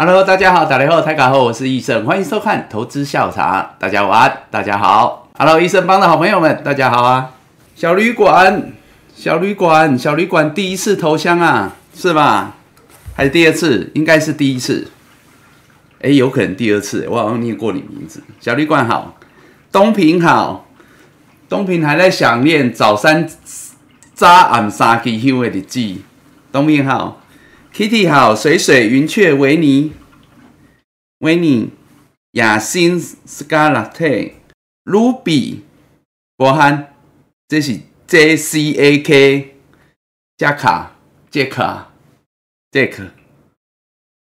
Hello，大家好，大家好，大家好，我是医生，欢迎收看投资下午茶。大家晚安，大家好。Hello，医生帮的好朋友们，大家好啊。小旅馆，小旅馆，小旅馆，第一次投降啊，是吧？还是第二次？应该是第一次。哎，有可能第二次，我好像念过你名字。小旅馆好，东平好，东平还在想念早三早暗三支香的日子。东平好。Kitty 好，水水云雀维尼维尼雅欣 Scarlett Ruby 博涵，这是 J C A K 加卡杰卡杰克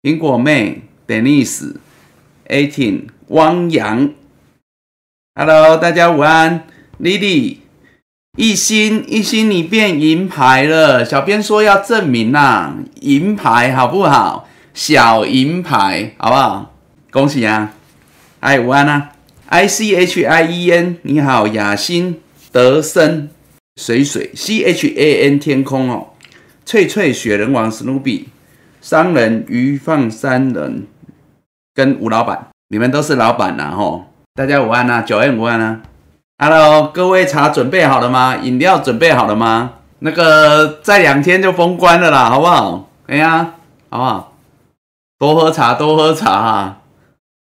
苹果妹 Denise Eighteen 汪洋，Hello 大家午安，Lily。一心一心，你变银牌了。小编说要证明呐，银牌好不好？小银牌好不好？恭喜啊！哎，午安啊！I C H I E N，你好，雅欣德森水水 C H A N 天空哦，翠翠雪人王史努比商人鱼放三人跟吴老板，你们都是老板呐吼！大家午安啊，九 N 午安啊！Hello，各位茶准备好了吗？饮料准备好了吗？那个再两天就封关了啦，好不好？哎呀，好不好？多喝茶，多喝茶啊！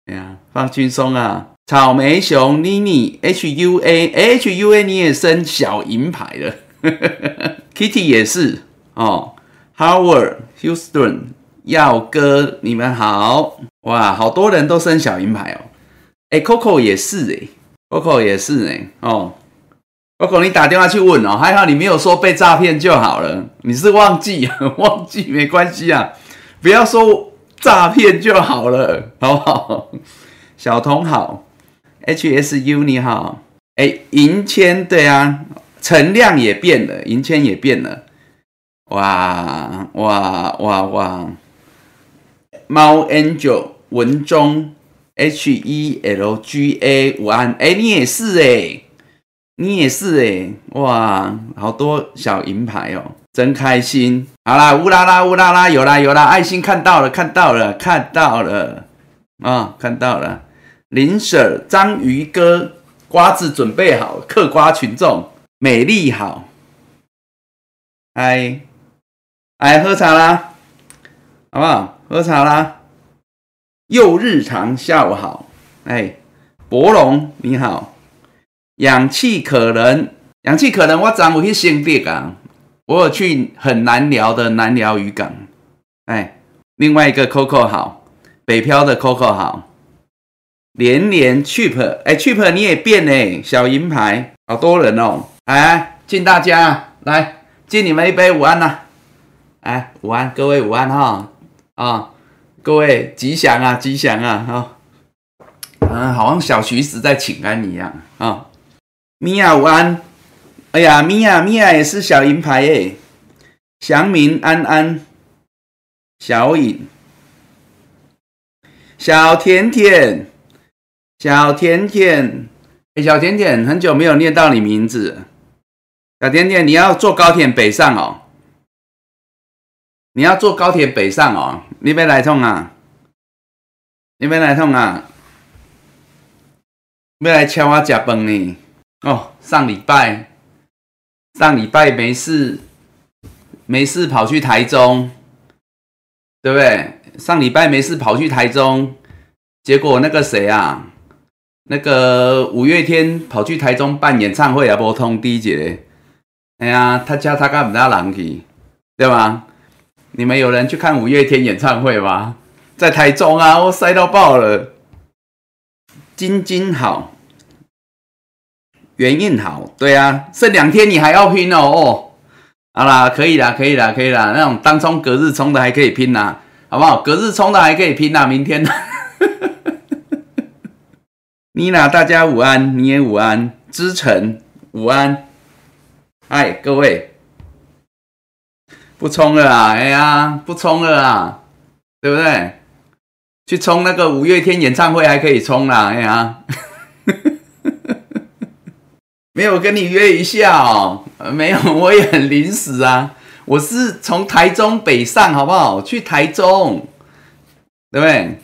哎呀，放轻松啊！草莓熊妮妮 H U A H U A 你也升小银牌了，Kitty 也是哦。Howard Houston 耀哥，你们好哇！好多人都升小银牌哦。哎，Coco 也是哎。Coco 也是呢，哦，Coco 你打电话去问哦，还好你没有说被诈骗就好了，你是忘记 忘记没关系啊，不要说诈骗就好了，好不好？小童好，HSU 你好，哎，银签对啊，陈量也变了，银签也变了，哇哇哇哇，猫 Angel 文中。H E L G A 午安，哎，你也是哎，你也是哎，哇，好多小银牌哦，真开心。好啦，乌拉拉乌拉拉，有啦有啦，爱心看到了看到了看到了。啊，看到了。林 Sir 章鱼哥，瓜子准备好，嗑瓜群众，美丽好，哎，哎，喝茶啦，好不好？喝茶啦。又日常，下午好，哎，博龙你好，氧气可能，氧气可能，我昨有去新店港，我有去很难聊的难聊渔港，哎，另外一个 Coco 好，北漂的 Coco 好，连连 Cheap，哎 Cheap 你也变哎，小银牌，好多人哦，哎，敬大家。来敬你们一杯午安呐，哎，午安，各位午安哈，啊。各位吉祥啊，吉祥啊！哈，嗯，好像小徐子在请安一样啊。米娅午安，哎呀，米娅米娅也是小银牌耶。祥明安安，小颖，小甜甜，小甜甜，哎，小甜甜，很久没有念到你名字。小甜甜，你要坐高铁北上哦。你要坐高铁北上哦，你要来创啊！你要来创啊！要来请我吃饭呢？哦，上礼拜上礼拜没事没事跑去台中，对不对？上礼拜没事跑去台中，结果那个谁啊，那个五月天跑去台中办演唱会也无通知一哎呀，他家他干唔得人去，对吧？你们有人去看五月天演唱会吗？在台中啊，我塞到爆了。金金好，元印好，对啊，剩两天你还要拼哦哦。好啦，可以啦，可以啦，可以啦。那种当冲隔日冲的还可以拼呐，好不好？隔日冲的还可以拼呐，明天。妮娜，大家午安，你也午安，知晨午安，嗨，各位。不冲了啊！哎呀，不冲了啊，对不对？去冲那个五月天演唱会还可以冲啦！哎呀，没有跟你约一下哦，没有，我也很临时啊。我是从台中北上，好不好？去台中，对不对？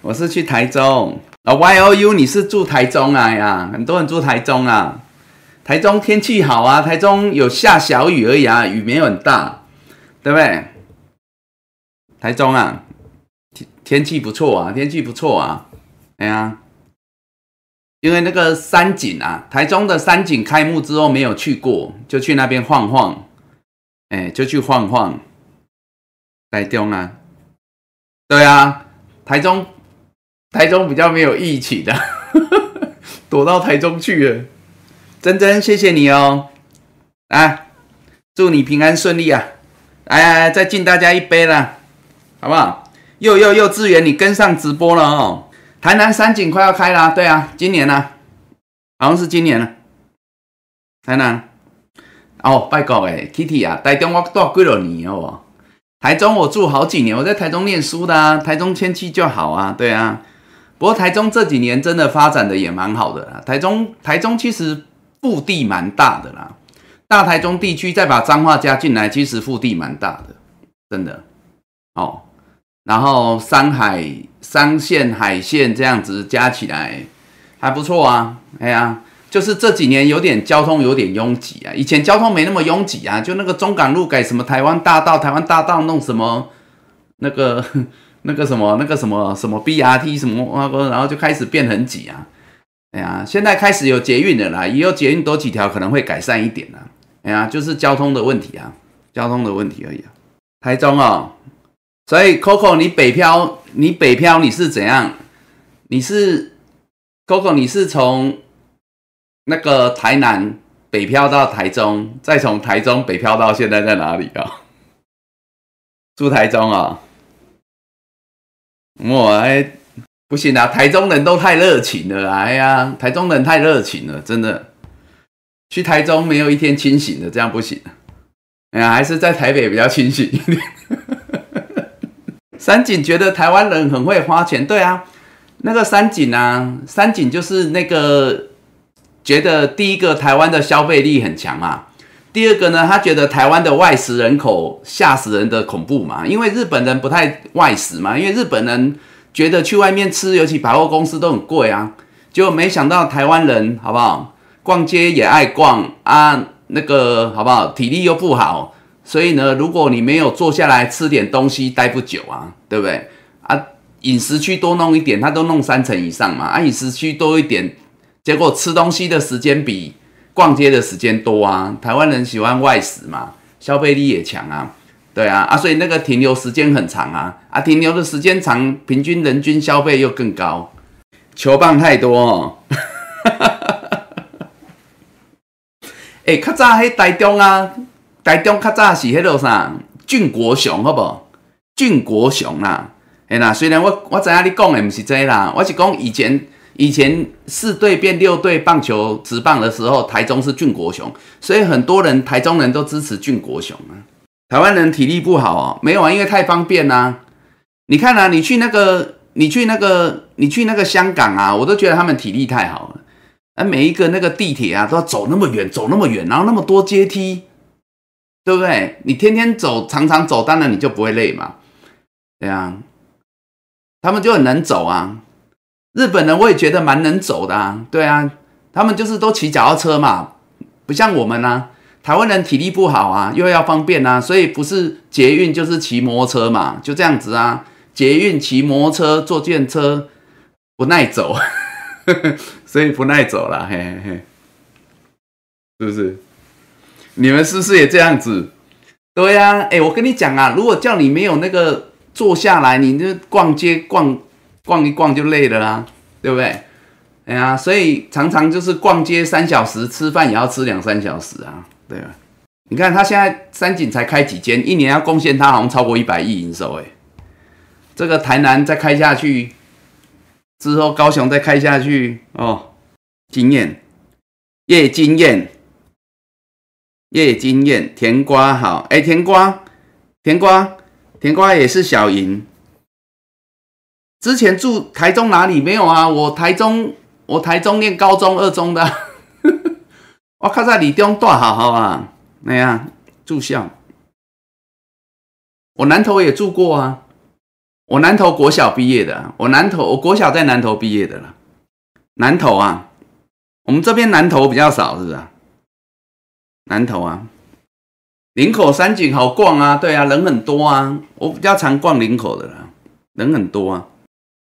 我是去台中啊，Y O U，你是住台中啊呀？很多人住台中啊。台中天气好啊，台中有下小雨而已啊，雨没有很大，对不对？台中啊，天天气不错啊，天气不错啊。哎呀，因为那个山景啊，台中的山景开幕之后没有去过，就去那边晃晃，哎，就去晃晃。台中啊，对啊，台中，台中比较没有义气的，躲到台中去了。珍珍，谢谢你哦，来，祝你平安顺利啊！来来来，再敬大家一杯了，好不好？幼幼幼稚园，你跟上直播了哦。台南三景快要开了，对啊，今年呢，好像是今年了。台南，哦，拜告诶，Kitty 啊，台中我住几多年哦？台中我住好几年，我在台中念书的啊，台中天气就好啊，对啊。不过台中这几年真的发展的也蛮好的啦，台中台中其实。腹地蛮大的啦，大台中地区再把彰化加进来，其实腹地蛮大的，真的哦。然后山海山线海线这样子加起来还不错啊。哎呀，就是这几年有点交通有点拥挤啊，以前交通没那么拥挤啊，就那个中港路改什么台湾大道，台湾大道弄什么那个 那个什么那个什么什么 BRT 什么，然后就开始变很挤啊。哎呀，现在开始有捷运的啦，以后捷运多几条可能会改善一点啦。哎呀，就是交通的问题啊，交通的问题而已啊。台中哦，所以 Coco 你北漂，你北漂你是怎样？你是 Coco 你是从那个台南北漂到台中，再从台中北漂到现在在哪里啊？住台中啊？我哎。不行啊！台中人都太热情了，哎呀，台中人太热情了，真的。去台中没有一天清醒的，这样不行。哎呀，还是在台北比较清醒一点。三井觉得台湾人很会花钱，对啊，那个三井啊，三井就是那个觉得第一个台湾的消费力很强嘛，第二个呢，他觉得台湾的外食人口吓死人的恐怖嘛，因为日本人不太外食嘛，因为日本人。觉得去外面吃，尤其百货公司都很贵啊，结果没想到台湾人好不好？逛街也爱逛啊，那个好不好？体力又不好，所以呢，如果你没有坐下来吃点东西，待不久啊，对不对？啊，饮食区多弄一点，他都弄三层以上嘛，啊，饮食区多一点，结果吃东西的时间比逛街的时间多啊。台湾人喜欢外食嘛，消费力也强啊。对啊，啊，所以那个停留时间很长啊，啊，停留的时间长，平均人均消费又更高，球棒太多哦。哎，较早喺台中啊，台中较早是迄落啥，俊国雄好不？俊国雄啦，哎啦，虽然我我知影你讲的不是这啦，我是讲以前以前四队变六队棒球直棒的时候，台中是俊国雄，所以很多人台中人都支持俊国雄啊。台湾人体力不好哦，没有啊，因为太方便啦。你看啊，你去那个，你去那个，你去那个香港啊，我都觉得他们体力太好了。啊，每一个那个地铁啊，都要走那么远，走那么远，然后那么多阶梯，对不对？你天天走，常常走，当然你就不会累嘛。对啊，他们就很能走啊。日本人我也觉得蛮能走的啊。对啊，他们就是都骑脚踏车嘛，不像我们啊。台湾人体力不好啊，又要方便啊，所以不是捷运就是骑摩托车嘛，就这样子啊。捷运骑摩托车坐电车不耐走，所以不耐走了，嘿嘿嘿，是不是？你们是不是也这样子？对呀，哎，我跟你讲啊，如果叫你没有那个坐下来，你就逛街逛逛一逛就累了啦，对不对？哎呀，所以常常就是逛街三小时，吃饭也要吃两三小时啊。对啊，你看他现在三井才开几间，一年要贡献他好像超过一百亿营收哎。这个台南再开下去，之后高雄再开下去哦，经验，叶经验，叶经验，甜瓜好哎，甜瓜，甜瓜，甜瓜也是小营。之前住台中哪里没有啊？我台中，我台中念高中二中的。我靠在李中大好好啊，哎呀，住校。我南头也住过啊，我南投国小毕业的，我南投我国小在南投毕业的了。南投啊，我们这边南投比较少，是不是？南投啊，林口山景好逛啊，对啊，人很多啊，我比较常逛林口的啦，人很多啊，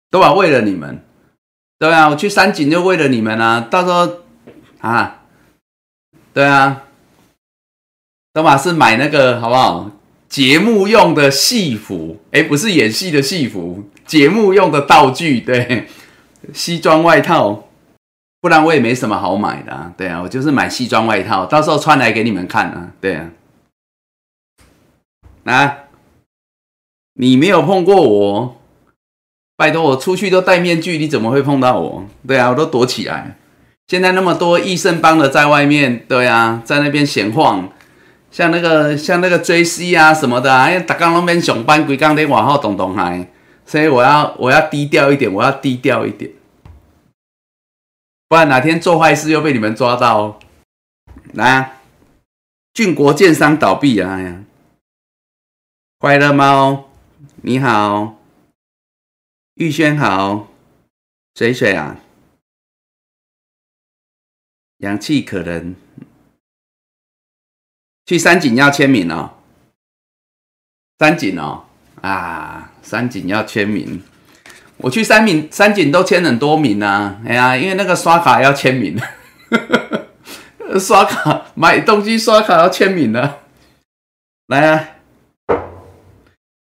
都啊为了你们，对啊，我去山景就为了你们啊，到时候啊，对啊，都嘛是买那个好不好？节目用的戏服，哎，不是演戏的戏服，节目用的道具，对，西装外套，不然我也没什么好买的啊，对啊，我就是买西装外套，到时候穿来给你们看啊，对啊，啊，你没有碰过我，拜托我出去都戴面具，你怎么会碰到我？对啊，我都躲起来。现在那么多益盛帮的在外面，对啊，在那边闲晃。像那个像那个追 C 啊什么的，啊因为打刚那边上班，规刚在往后动动嗨，所以我要我要低调一点，我要低调一点，不然哪天做坏事又被你们抓到。哦来，俊国建商倒闭啊！呀，快乐猫你好，玉轩好，水水啊，氧气可能。去山景要签名哦，山景哦，啊，山景要签名。我去山景，山景都签很多名啊。哎呀，因为那个刷卡要签名，刷卡买东西刷卡要签名的。来啊，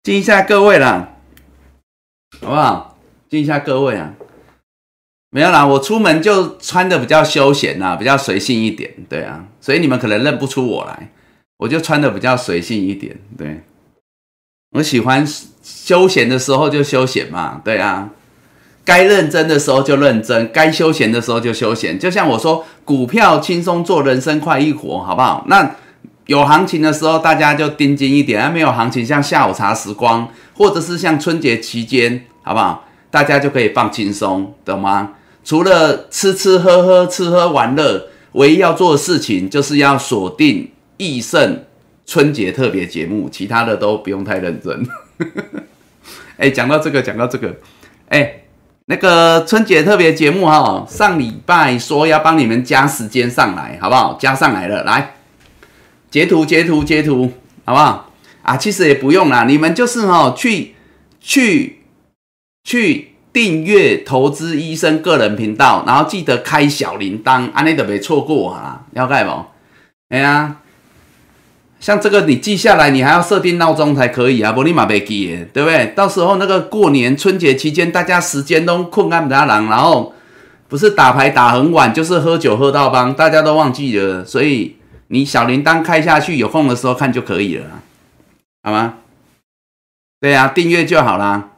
敬一下各位啦，好不好？敬一下各位啊。没有啦，我出门就穿的比较休闲呐，比较随性一点，对啊，所以你们可能认不出我来。我就穿的比较随性一点，对我喜欢休闲的时候就休闲嘛，对啊，该认真的时候就认真，该休闲的时候就休闲。就像我说，股票轻松做，人生快意活，好不好？那有行情的时候大家就盯紧一点，啊，没有行情，像下午茶时光，或者是像春节期间，好不好？大家就可以放轻松，懂吗？除了吃吃喝喝、吃喝玩乐，唯一要做的事情就是要锁定。益盛春节特别节目，其他的都不用太认真。哎，讲到这个，讲到这个，哎，那个春节特别节目哈，上礼拜说要帮你们加时间上来，好不好？加上来了，来截图，截图，截图，好不好？啊，其实也不用啦，你们就是哈，去去去订阅投资医生个人频道，然后记得开小铃铛，安尼都别错过啊，了解不？哎呀。像这个你记下来，你还要设定闹钟才可以啊，不立马被记，对不对？到时候那个过年春节期间，大家时间都困干不拉狼，然后不是打牌打很晚，就是喝酒喝到帮，大家都忘记了。所以你小铃铛开下去，有空的时候看就可以了，好吗？对啊，订阅就好啦。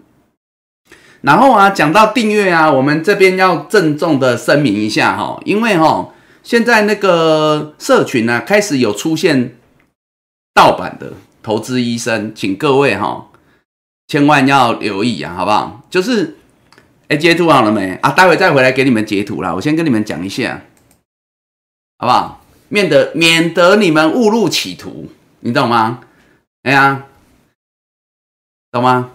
然后啊，讲到订阅啊，我们这边要郑重的声明一下哈，因为哈，现在那个社群呢，开始有出现。盗版的投资医生，请各位哈，千万要留意啊，好不好？就是，哎，截图好了没啊？待会再回来给你们截图啦。我先跟你们讲一下，好不好？免得免得你们误入歧途，你懂吗？哎呀，懂吗？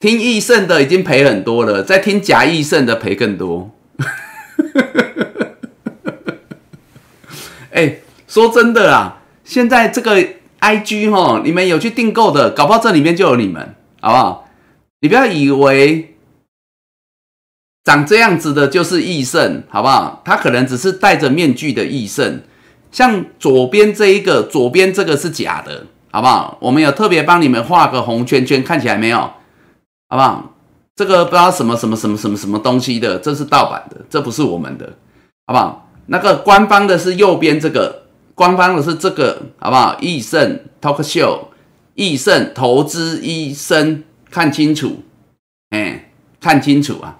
听益盛的已经赔很多了，再听假益盛的赔更多。哎，说真的啊。现在这个 I G 哈，你们有去订购的，搞不好这里面就有你们，好不好？你不要以为长这样子的就是益盛，好不好？他可能只是戴着面具的益盛，像左边这一个，左边这个是假的，好不好？我们有特别帮你们画个红圈圈，看起来没有？好不好？这个不知道什么什么什么什么什么东西的，这是盗版的，这不是我们的，好不好？那个官方的是右边这个。官方的是这个，好不好？益盛 Talk Show，益盛投资医生，看清楚，哎，看清楚啊！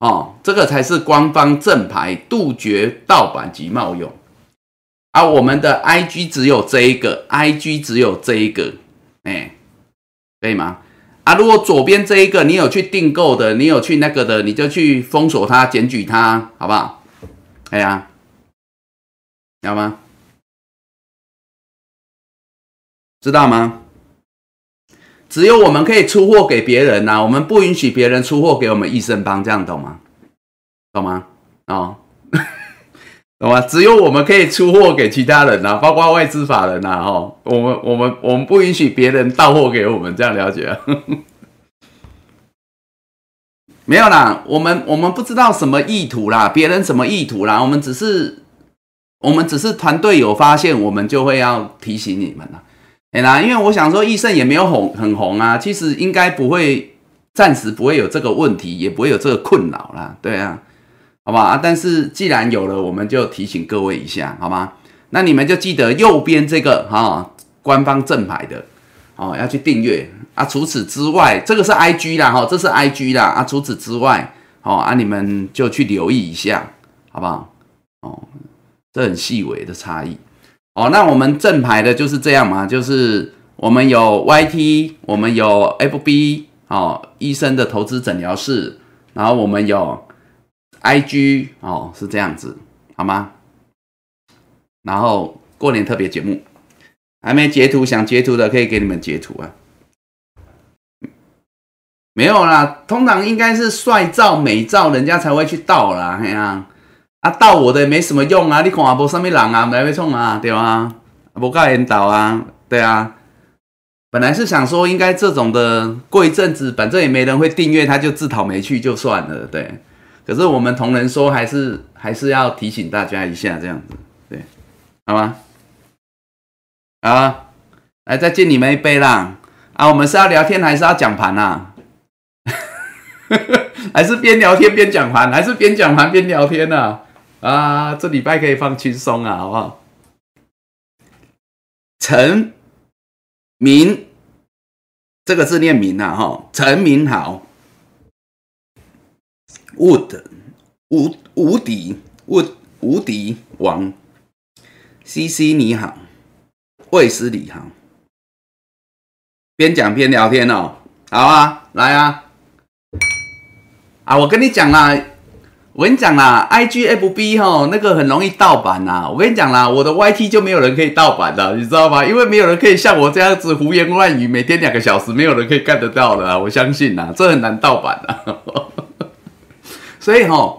哦，这个才是官方正牌，杜绝盗版及冒用。啊，我们的 IG 只有这一个，IG 只有这一个，哎，可以吗？啊，如果左边这一个你有去订购的，你有去那个的，你就去封锁它，检举它，好不好？哎呀，要吗？知道吗？只有我们可以出货给别人呐，我们不允许别人出货给我们益生邦，这样懂吗？懂吗？哦，懂吗？只有我们可以出货给其他人呐，包括外资法人呐，哦，我们我们我们不允许别人到货给我们，这样了解？没有啦，我们我们不知道什么意图啦，别人什么意图啦，我们只是我们只是团队有发现，我们就会要提醒你们啦。哎啦，因为我想说，益盛也没有红很红啊，其实应该不会，暂时不会有这个问题，也不会有这个困扰啦，对啊，好吧啊，但是既然有了，我们就提醒各位一下，好吗？那你们就记得右边这个哈，官方正牌的哦，要去订阅啊。除此之外，这个是 I G 啦，哈，这是 I G 啦啊。除此之外，哦啊，你们就去留意一下，好不好？哦，这很细微的差异。哦，那我们正牌的就是这样嘛，就是我们有 YT，我们有 FB，哦，医生的投资诊疗室，然后我们有 IG，哦，是这样子，好吗？然后过年特别节目，还没截图，想截图的可以给你们截图啊。没有啦，通常应该是帅照美照，人家才会去盗啦，嘿呀。啊盗我的也没什么用啊！你看啊，无什么人啊，来要创啊，对吧？无教引导啊，对啊。本来是想说，应该这种的过一阵子，反正也没人会订阅，他就自讨没趣就算了，对。可是我们同仁说，还是还是要提醒大家一下，这样子，对，好吗？啊，来再敬你们一杯啦！啊，我们是要聊天还是要讲盘啊？还是边聊天边讲盘，还是边讲盘边聊天呢？啊，这礼拜可以放轻松啊，好不好？陈明，这个字念明啊，哈，陈明好，Wood 无无敌，Wood 无敌王，CC 你好，卫斯理好，边讲边聊天哦，好啊，来啊，啊，我跟你讲啦。我跟你讲啦，I G F B 哈，那个很容易盗版呐。我跟你讲啦，我的 Y T 就没有人可以盗版的，你知道吗？因为没有人可以像我这样子胡言乱语，每天两个小时，没有人可以干得到的。我相信呐，这很难盗版的。所以哈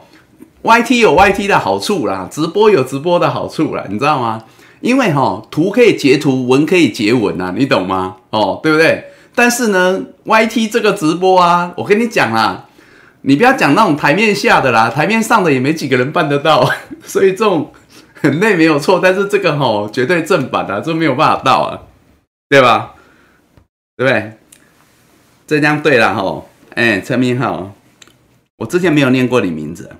，Y T 有 Y T 的好处啦，直播有直播的好处啦，你知道吗？因为哈，图可以截图，文可以截文呐，你懂吗？哦，对不对？但是呢，Y T 这个直播啊，我跟你讲啦。你不要讲那种台面下的啦，台面上的也没几个人办得到，所以这种很累没有错，但是这个吼绝对正版的，这没有办法到啊，对吧？对不对？这样对了吼，哎，陈明浩，我之前没有念过你名字，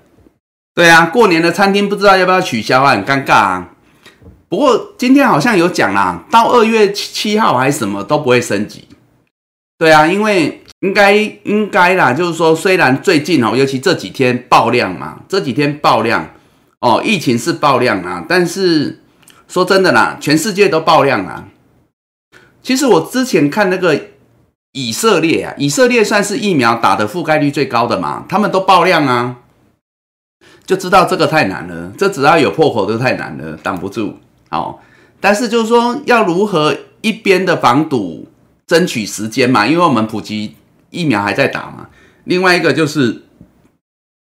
对啊，过年的餐厅不知道要不要取消啊，很尴尬啊。不过今天好像有讲啦，到二月七号还是什么都不会升级，对啊，因为。应该应该啦，就是说，虽然最近哦，尤其这几天爆量嘛，这几天爆量哦，疫情是爆量啊，但是说真的啦，全世界都爆量啊。其实我之前看那个以色列啊，以色列算是疫苗打的覆盖率最高的嘛，他们都爆量啊，就知道这个太难了，这只要有破口都太难了，挡不住。好，但是就是说，要如何一边的防堵，争取时间嘛，因为我们普及。疫苗还在打嘛？另外一个就是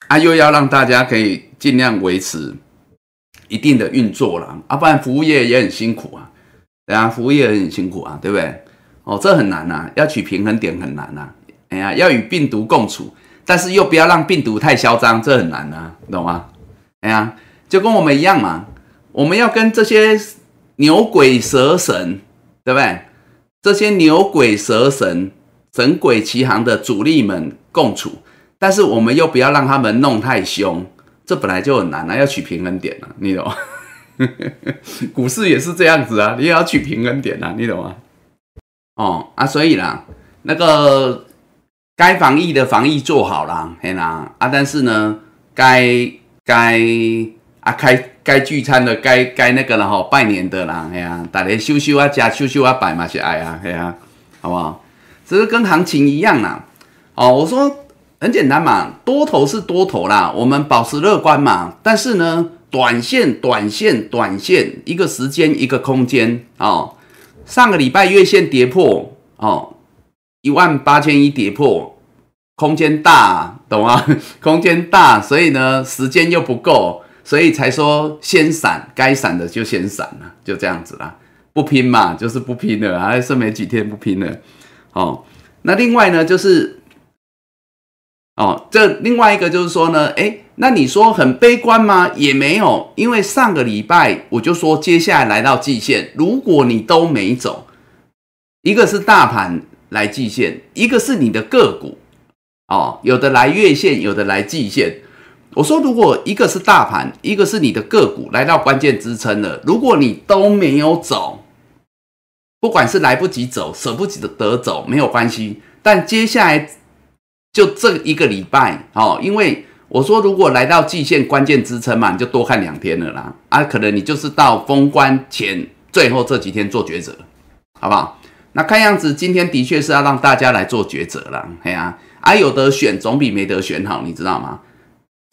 啊，又要让大家可以尽量维持一定的运作了啊，不然服务业也很辛苦啊。对啊，服务业也很辛苦啊，对不对？哦，这很难呐，要取平衡点很难呐。哎呀，要与病毒共处，但是又不要让病毒太嚣张，这很难呐，懂吗？哎呀，就跟我们一样嘛，我们要跟这些牛鬼蛇神，对不对？这些牛鬼蛇神。神鬼奇行的主力们共处，但是我们又不要让他们弄太凶，这本来就很难啊，要取平衡点啊，你懂吗？股市也是这样子啊，你也要取平衡点啊，你懂吗？哦啊，所以啦，那个该防疫的防疫做好啦，嘿啦啊，但是呢，该该啊开该聚餐的该该那个了哈，拜年的啦，嘿呀，大家修修啊，加修修啊，拜嘛是爱啊，嘿啊，好不好？只是跟行情一样啦，哦，我说很简单嘛，多头是多头啦，我们保持乐观嘛。但是呢，短线、短线、短线，一个时间一个空间哦。上个礼拜月线跌破哦，一万八千一跌破，空间大，懂吗？空间大，所以呢，时间又不够，所以才说先闪，该闪的就先闪了，就这样子啦，不拼嘛，就是不拼了，还剩没几天不拼了。哦，那另外呢，就是，哦，这另外一个就是说呢，哎，那你说很悲观吗？也没有，因为上个礼拜我就说，接下来来到季线，如果你都没走，一个是大盘。来季线，一个是你的个股，哦，有的来月线，有的来季线。我说，如果一个是大盘，一个是你的个股来到关键支撑了，如果你都没有走，不管是来不及走、舍不得走，没有关系。但接下来就这一个礼拜，哦，因为我说，如果来到季线关键支撑嘛，你就多看两天了啦。啊，可能你就是到封关前最后这几天做抉择，好不好？那看样子，今天的确是要让大家来做抉择了，嘿啊，啊有得选总比没得选好，你知道吗？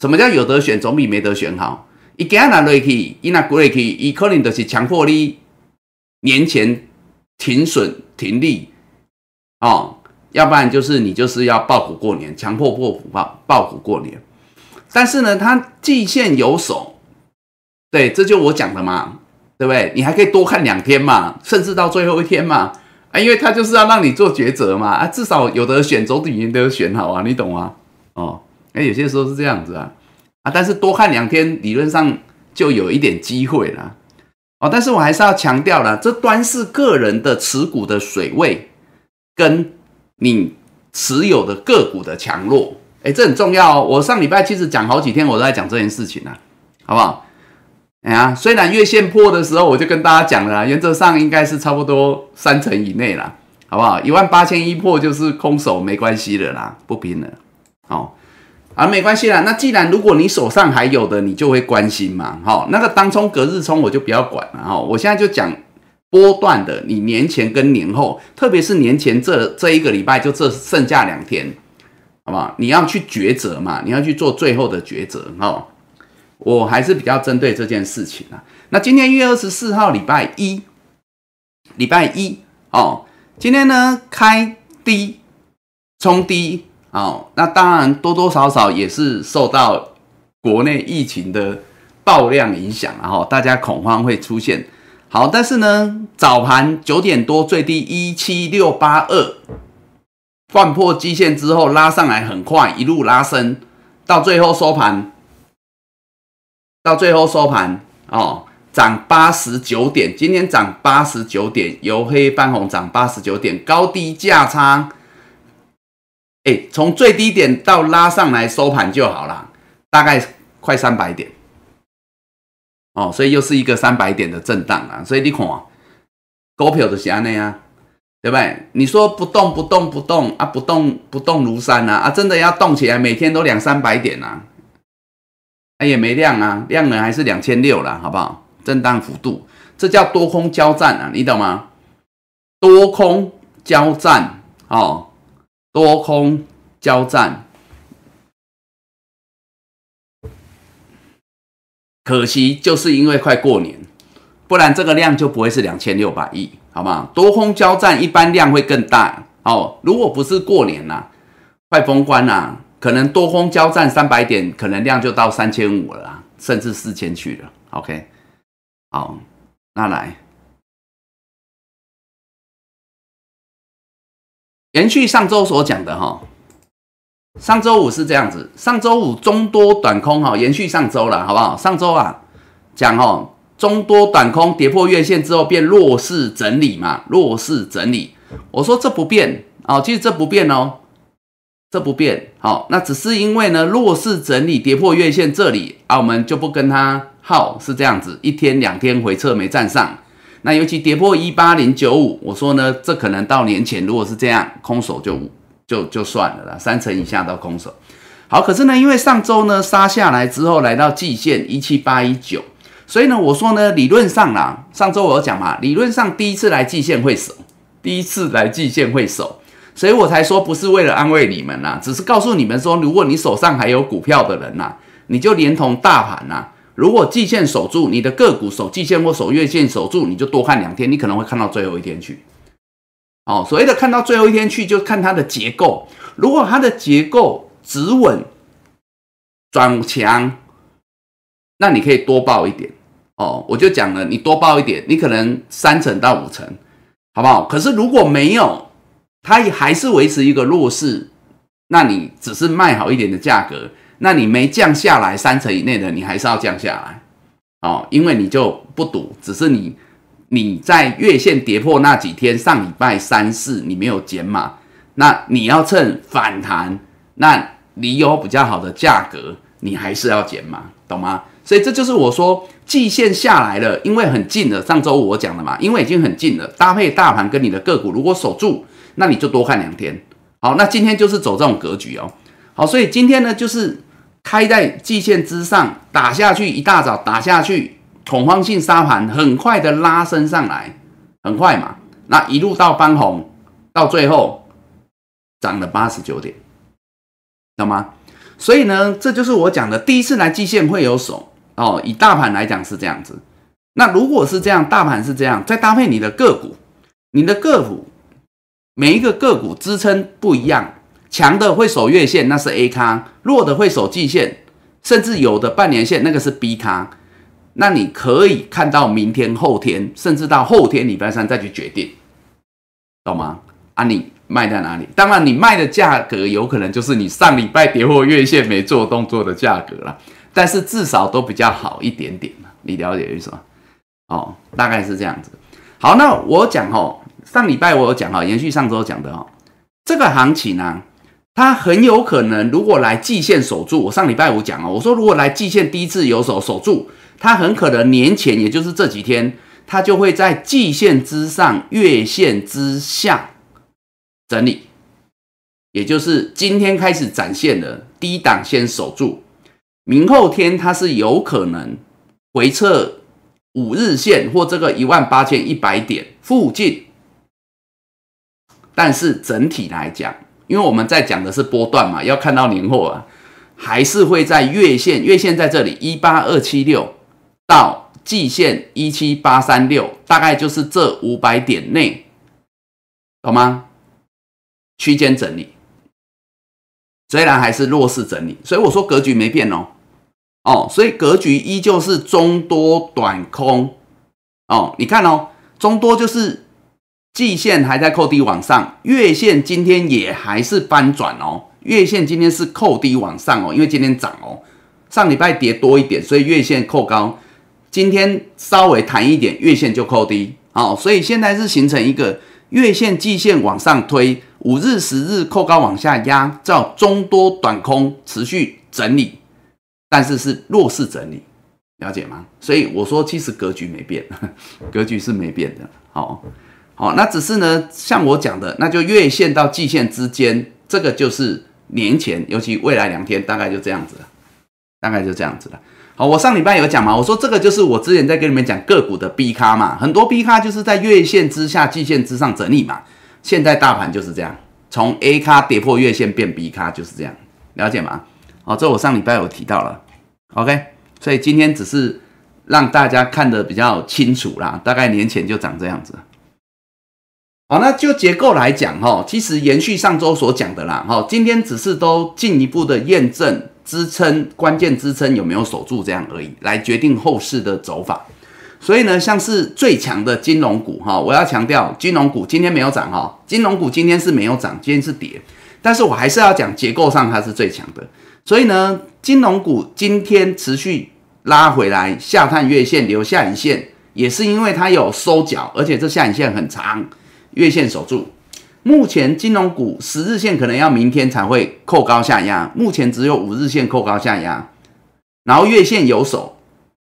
什么叫有得选总比没得选好？伊今日瑞去，伊那瑞去，伊可能就是强迫你年前停损停利哦，要不然就是你就是要爆股过年，强迫破股爆爆股过年。但是呢，它季线有手，对，这就我讲的嘛，对不对？你还可以多看两天嘛，甚至到最后一天嘛。啊，因为他就是要让你做抉择嘛，啊，至少有的选总体都选好啊，你懂吗？哦，哎，有些时候是这样子啊，啊，但是多看两天，理论上就有一点机会了，哦，但是我还是要强调了，这端是个人的持股的水位，跟你持有的个股的强弱，哎，这很重要哦。我上礼拜其实讲好几天，我都在讲这件事情啊，好不好？哎呀，虽然月线破的时候，我就跟大家讲了，原则上应该是差不多三成以内啦，好不好？一万八千一破就是空手，没关系的啦，不拼了。哦，啊，没关系啦。那既然如果你手上还有的，你就会关心嘛。好，那个当冲隔日冲我就不要管了。哈，我现在就讲波段的，你年前跟年后，特别是年前这这一个礼拜，就这剩下两天，好不好？你要去抉择嘛，你要去做最后的抉择，哦。我还是比较针对这件事情啊。那今天一月二十四号，礼拜一，礼拜一哦，今天呢开低冲低哦，那当然多多少少也是受到国内疫情的爆量影响，然后大家恐慌会出现。好，但是呢早盘九点多最低一七六八二，换破基线之后拉上来很快，一路拉升到最后收盘。到最后收盘哦，涨八十九点，今天涨八十九点，由黑翻红涨八十九点，高低价差，哎，从最低点到拉上来收盘就好了，大概快三百点，哦，所以又是一个三百点的震荡啊，所以你看，股票就是安尼啊，对不对？你说不动不动不动啊，不动不动如山呐，啊，真的要动起来，每天都两三百点呐。哎，也没量啊，量呢还是两千六了，好不好？震荡幅度，这叫多空交战啊，你懂吗？多空交战哦，多空交战。可惜就是因为快过年，不然这个量就不会是两千六百亿，好吗？多空交战一般量会更大哦。如果不是过年呐，快封关呐。可能多空交战三百点，可能量就到三千五了，甚至四千去了。OK，好，那来延续上周所讲的哈，上周五是这样子，上周五中多短空哈，延续上周了，好不好？上周啊讲哦，中多短空跌破月线之后变弱势整理嘛，弱势整理，我说这不变哦，其实这不变哦。这不变，好，那只是因为呢，弱势整理跌破月线这里啊，我们就不跟它耗，是这样子，一天两天回撤没站上，那尤其跌破一八零九五，我说呢，这可能到年前如果是这样，空手就就就算了啦，三成以下到空手。好，可是呢，因为上周呢杀下来之后来到季线一七八一九，所以呢，我说呢，理论上啦，上周我有讲嘛，理论上第一次来季线会守，第一次来季线会守。所以我才说不是为了安慰你们呐，只是告诉你们说，如果你手上还有股票的人呐，你就连同大盘呐，如果季线守住，你的个股守季线或守月线守住，你就多看两天，你可能会看到最后一天去。哦，所谓的看到最后一天去，就看它的结构。如果它的结构止稳转强，那你可以多报一点哦。我就讲了，你多报一点，你可能三成到五成，好不好？可是如果没有，它也还是维持一个弱势，那你只是卖好一点的价格，那你没降下来三成以内的，你还是要降下来哦，因为你就不赌，只是你你在月线跌破那几天，上礼拜三四你没有减码，那你要趁反弹，那你有比较好的价格，你还是要减码，懂吗？所以这就是我说季线下来了，因为很近了。上周五我讲了嘛，因为已经很近了，搭配大盘跟你的个股，如果守住。那你就多看两天，好，那今天就是走这种格局哦，好，所以今天呢就是开在季线之上打下去，一大早打下去，恐慌性杀盘，很快的拉升上来，很快嘛，那一路到翻红，到最后涨了八十九点，懂吗？所以呢，这就是我讲的，第一次来季线会有手哦，以大盘来讲是这样子，那如果是这样，大盘是这样，再搭配你的个股，你的个股。每一个个股支撑不一样，强的会守月线，那是 A 咖；弱的会守季线，甚至有的半年线，那个是 B 咖。那你可以看到明天、后天，甚至到后天礼拜三再去决定，懂吗？啊，你卖在哪里？当然，你卖的价格有可能就是你上礼拜跌破月线没做动作的价格了，但是至少都比较好一点点你了解意思吗？哦，大概是这样子。好，那我讲哦。上礼拜我有讲哈，延续上周讲的哈，这个行情呢，它很有可能如果来季线守住，我上礼拜五讲哦，我说如果来季线第一次有守守住，它很可能年前也就是这几天，它就会在季线之上、月线之下整理，也就是今天开始展现的低档先守住，明后天它是有可能回撤五日线或这个一万八千一百点附近。但是整体来讲，因为我们在讲的是波段嘛，要看到年后啊，还是会在月线，月线在这里一八二七六到季线一七八三六，大概就是这五百点内，懂吗？区间整理，虽然还是弱势整理，所以我说格局没变哦，哦，所以格局依旧是中多短空哦，你看哦，中多就是。季线还在扣低往上，月线今天也还是翻转哦。月线今天是扣低往上哦，因为今天涨哦，上礼拜跌多一点，所以月线扣高。今天稍微弹一点，月线就扣低哦，所以现在是形成一个月线、季线往上推，五日、十日扣高往下压，叫中多短空持续整理，但是是弱势整理，了解吗？所以我说，其实格局没变，格局是没变的，好。哦那只是呢，像我讲的，那就月线到季线之间，这个就是年前，尤其未来两天，大概就这样子了，大概就这样子了。好，我上礼拜有讲嘛，我说这个就是我之前在跟你们讲个股的 B 咖嘛，很多 B 咖就是在月线之下、季线之上整理嘛。现在大盘就是这样，从 A 咖跌破月线变 B 咖就是这样，了解吗？好，这我上礼拜有提到了，OK，所以今天只是让大家看得比较清楚啦，大概年前就长这样子。好，那就结构来讲，哈，其实延续上周所讲的啦，哈，今天只是都进一步的验证支撑关键支撑有没有守住这样而已，来决定后市的走法。所以呢，像是最强的金融股，哈，我要强调，金融股今天没有涨，哈，金融股今天是没有涨，今天是跌，但是我还是要讲结构上它是最强的。所以呢，金融股今天持续拉回来下探月线留下影线，也是因为它有收脚，而且这下影线很长。月线守住，目前金融股十日线可能要明天才会扣高下压，目前只有五日线扣高下压，然后月线有守，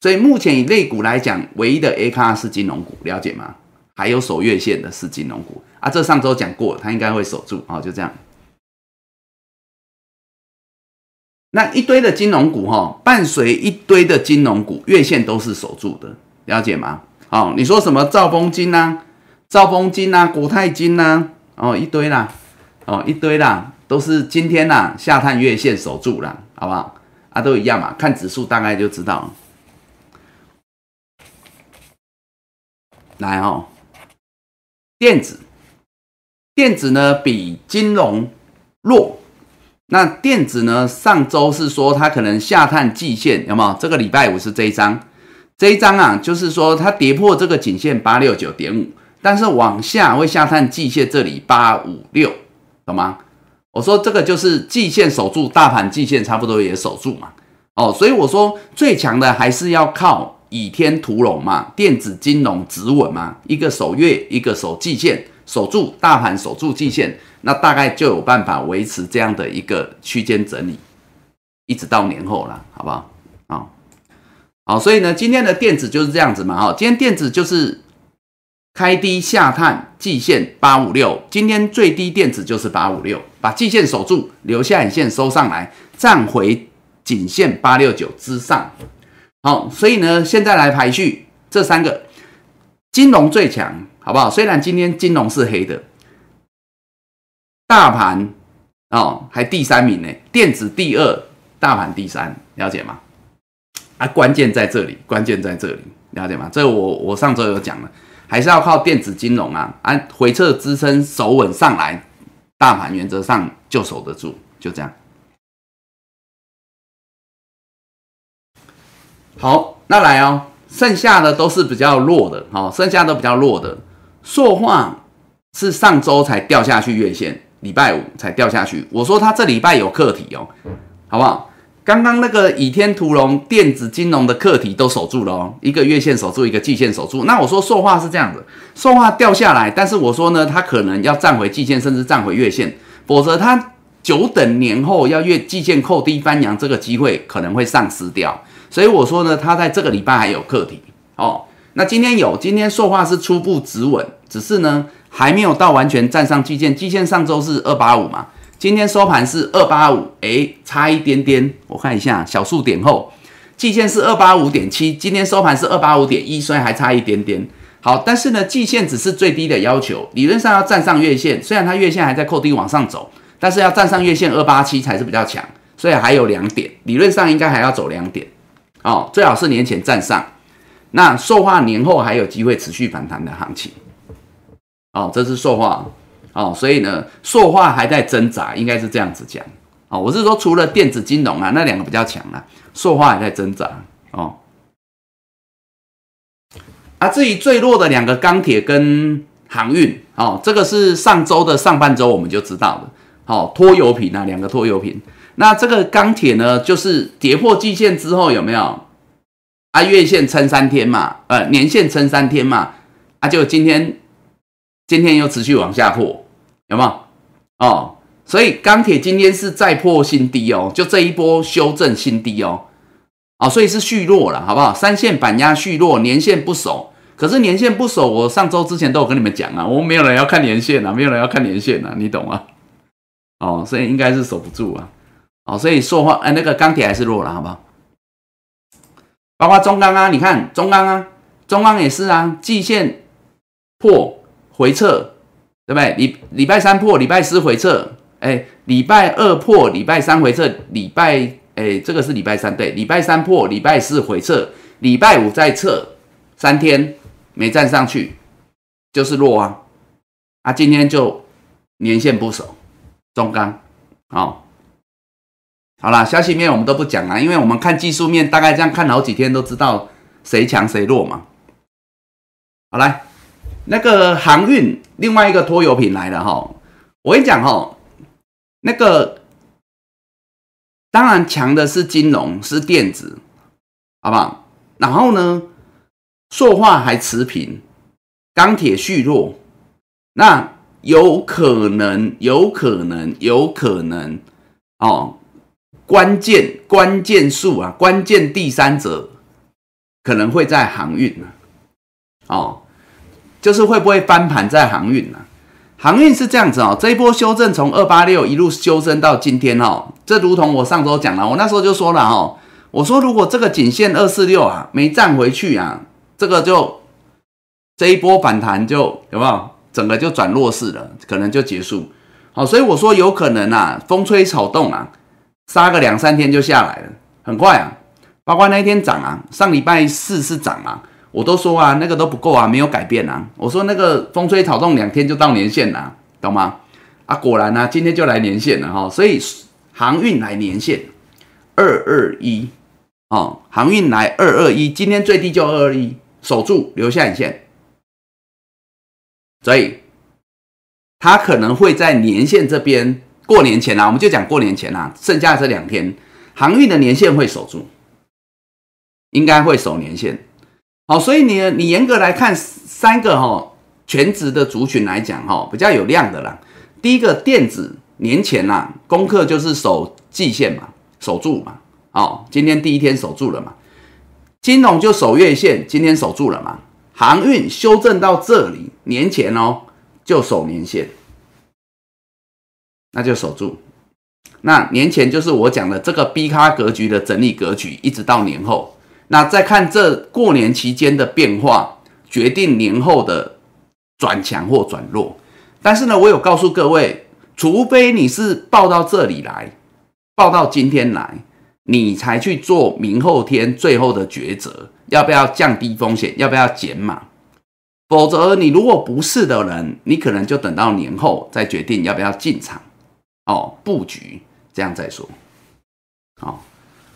所以目前以类股来讲，唯一的 A 卡是金融股，了解吗？还有守月线的是金融股啊，这上周讲过，它应该会守住啊，就这样。那一堆的金融股哈，伴随一堆的金融股，月线都是守住的，了解吗？哦，你说什么兆丰金呢？兆丰金呐，国泰金呐，哦一堆啦，哦一堆啦，都是今天呐下探月线守住了，好不好？啊，都一样嘛，看指数大概就知道。来哦，电子电子呢比金融弱。那电子呢，上周是说它可能下探季线，有没有？这个礼拜五是这一张，这一张啊，就是说它跌破这个颈线八六九点五，但是往下会下探季线这里八五六，懂吗？我说这个就是季线守住，大盘季线差不多也守住嘛。哦，所以我说最强的还是要靠倚天屠龙嘛，电子金融止稳嘛，一个守月，一个守季线，守住大盘，守住季线。那大概就有办法维持这样的一个区间整理，一直到年后了，好不好？好，好，所以呢，今天的电子就是这样子嘛，哈，今天电子就是开低下探季线八五六，今天最低电子就是八五六，把季线守住，留下影线收上来，站回颈线八六九之上。好，所以呢，现在来排序这三个，金融最强，好不好？虽然今天金融是黑的。大盘哦，还第三名呢，电子第二，大盘第三，了解吗？啊，关键在这里，关键在这里，了解吗？这我我上周有讲了，还是要靠电子金融啊，按回撤支撑守稳上来，大盘原则上就守得住，就这样。好，那来哦，剩下的都是比较弱的，好，剩下都比较弱的，塑化是上周才掉下去月线。礼拜五才掉下去。我说他这礼拜有课题哦，好不好？刚刚那个倚天屠龙电子金融的课题都守住了哦，一个月线守住，一个季线守住。那我说塑化是这样子，塑化掉下来，但是我说呢，它可能要站回季线，甚至站回月线，否则它久等年后要月季线扣低翻阳，这个机会可能会丧失掉。所以我说呢，它在这个礼拜还有课题哦。那今天有，今天塑化是初步止稳，只是呢。还没有到完全站上季线，季线上周是二八五嘛，今天收盘是二八五，哎，差一点点，我看一下小数点后，季线是二八五点七，今天收盘是二八五点一，所以还差一点点。好，但是呢，季线只是最低的要求，理论上要站上月线，虽然它月线还在扣低往上走，但是要站上月线二八七才是比较强，所以还有两点，理论上应该还要走两点，哦，最好是年前站上，那塑化年后还有机会持续反弹的行情。哦，这是塑化，哦，所以呢，塑化还在挣扎，应该是这样子讲，哦，我是说除了电子金融啊，那两个比较强啊，塑化还在挣扎，哦，啊，至于最弱的两个钢铁跟航运，哦，这个是上周的上半周我们就知道了，好，拖油瓶啊，两个拖油瓶，那这个钢铁呢，就是跌破季线之后有没有？啊，月线撑三天嘛，呃，年线撑三天嘛，啊，就今天。今天又持续往下破，有没有？哦，所以钢铁今天是再破新低哦，就这一波修正新低哦，哦，所以是续弱了，好不好？三线板压续弱，年线不守，可是年线不守，我上周之前都有跟你们讲啊，我们没有人要看年线啊，没有人要看年线啊，你懂吗？哦，所以应该是守不住啊，哦，所以说话哎，那个钢铁还是弱了，好不好？包括中钢啊，你看中钢啊，中钢也是啊，季线破。回撤，对不对？礼礼拜三破，礼拜四回撤，哎，礼拜二破，礼拜三回撤，礼拜哎，这个是礼拜三对，礼拜三破，礼拜四回撤，礼拜五再撤，三天没站上去，就是弱啊！啊，今天就年线不守，中钢，好，好了，消息面我们都不讲了，因为我们看技术面，大概这样看好几天都知道谁强谁弱嘛。好来。那个航运另外一个拖油瓶来了哈，我跟你讲哈，那个当然强的是金融是电子，好不好？然后呢，塑化还持平，钢铁续弱，那有可能有可能有可能哦，关键关键数啊，关键第三者可能会在航运，哦。就是会不会翻盘在航运呢？航运是这样子哦，这一波修正从二八六一路修正到今天哦，这如同我上周讲了，我那时候就说了哦，我说如果这个颈线二四六啊没站回去啊，这个就这一波反弹就有没有整个就转弱势了，可能就结束。好，所以我说有可能啊，风吹草动啊，杀个两三天就下来了，很快啊。包括那一天涨啊，上礼拜四是涨啊。我都说啊，那个都不够啊，没有改变啊。我说那个风吹草动两天就到年限了，懂吗？啊，果然呢，今天就来年限了哈，所以航运来年限二二一哦，航运来二二一，今天最低就二二一，守住留下影线，所以它可能会在年限这边过年前啊，我们就讲过年前啊，剩下这两天航运的年限会守住，应该会守年限。好，所以你你严格来看三个哈全职的族群来讲哈，比较有量的啦。第一个电子年前呐，功课就是守季线嘛，守住嘛。哦，今天第一天守住了嘛。金融就守月线，今天守住了嘛。航运修正到这里，年前哦就守年线，那就守住。那年前就是我讲的这个 B 咖格局的整理格局，一直到年后。那再看这过年期间的变化，决定年后的转强或转弱。但是呢，我有告诉各位，除非你是报到这里来，报到今天来，你才去做明后天最后的抉择，要不要降低风险，要不要减码。否则，你如果不是的人，你可能就等到年后再决定要不要进场哦，布局这样再说。好，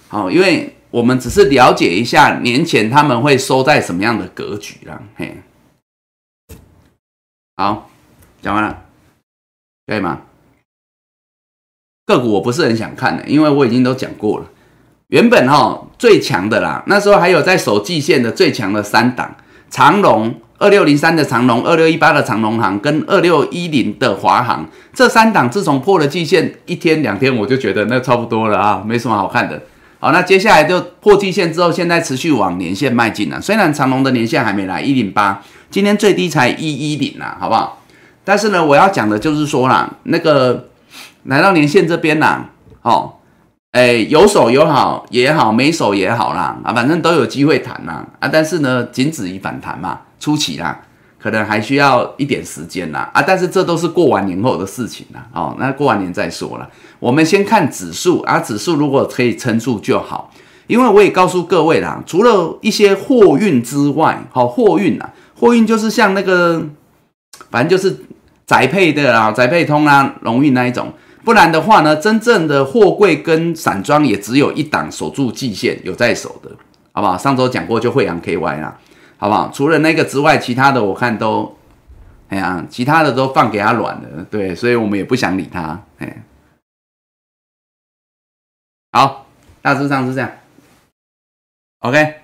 好，因为。我们只是了解一下年前他们会收在什么样的格局啦，嘿，好，讲完了，可以吗？个股我不是很想看的，因为我已经都讲过了。原本哈最强的啦，那时候还有在守季线的最强的三档：长龙二六零三的长龙、二六一八的长龙行跟二六一零的华航。这三档自从破了季线一天两天，我就觉得那差不多了啊，没什么好看的。好，那接下来就破季线之后，现在持续往年线迈进了。虽然长龙的年线还没来一零八，今天最低才一一零啦，好不好？但是呢，我要讲的就是说啦，那个来到年线这边啦，哦，哎，有手有好也好，没手也好啦，啊，反正都有机会谈啦，啊，但是呢，仅止于反弹嘛，初期啦。可能还需要一点时间啦，啊，但是这都是过完年后的事情啦，哦，那过完年再说了。我们先看指数啊，指数如果可以撑住就好。因为我也告诉各位啦，除了一些货运之外，好，货运啊，货运就是像那个，反正就是宅配的啦，宅配通啊，龙运那一种。不然的话呢，真正的货柜跟散装也只有一档守住季线有在守的，好不好？上周讲过就惠阳 KY 啦。好不好？除了那个之外，其他的我看都，哎呀，其他的都放给他软了，对，所以我们也不想理他，哎，好，大致上是这样，OK，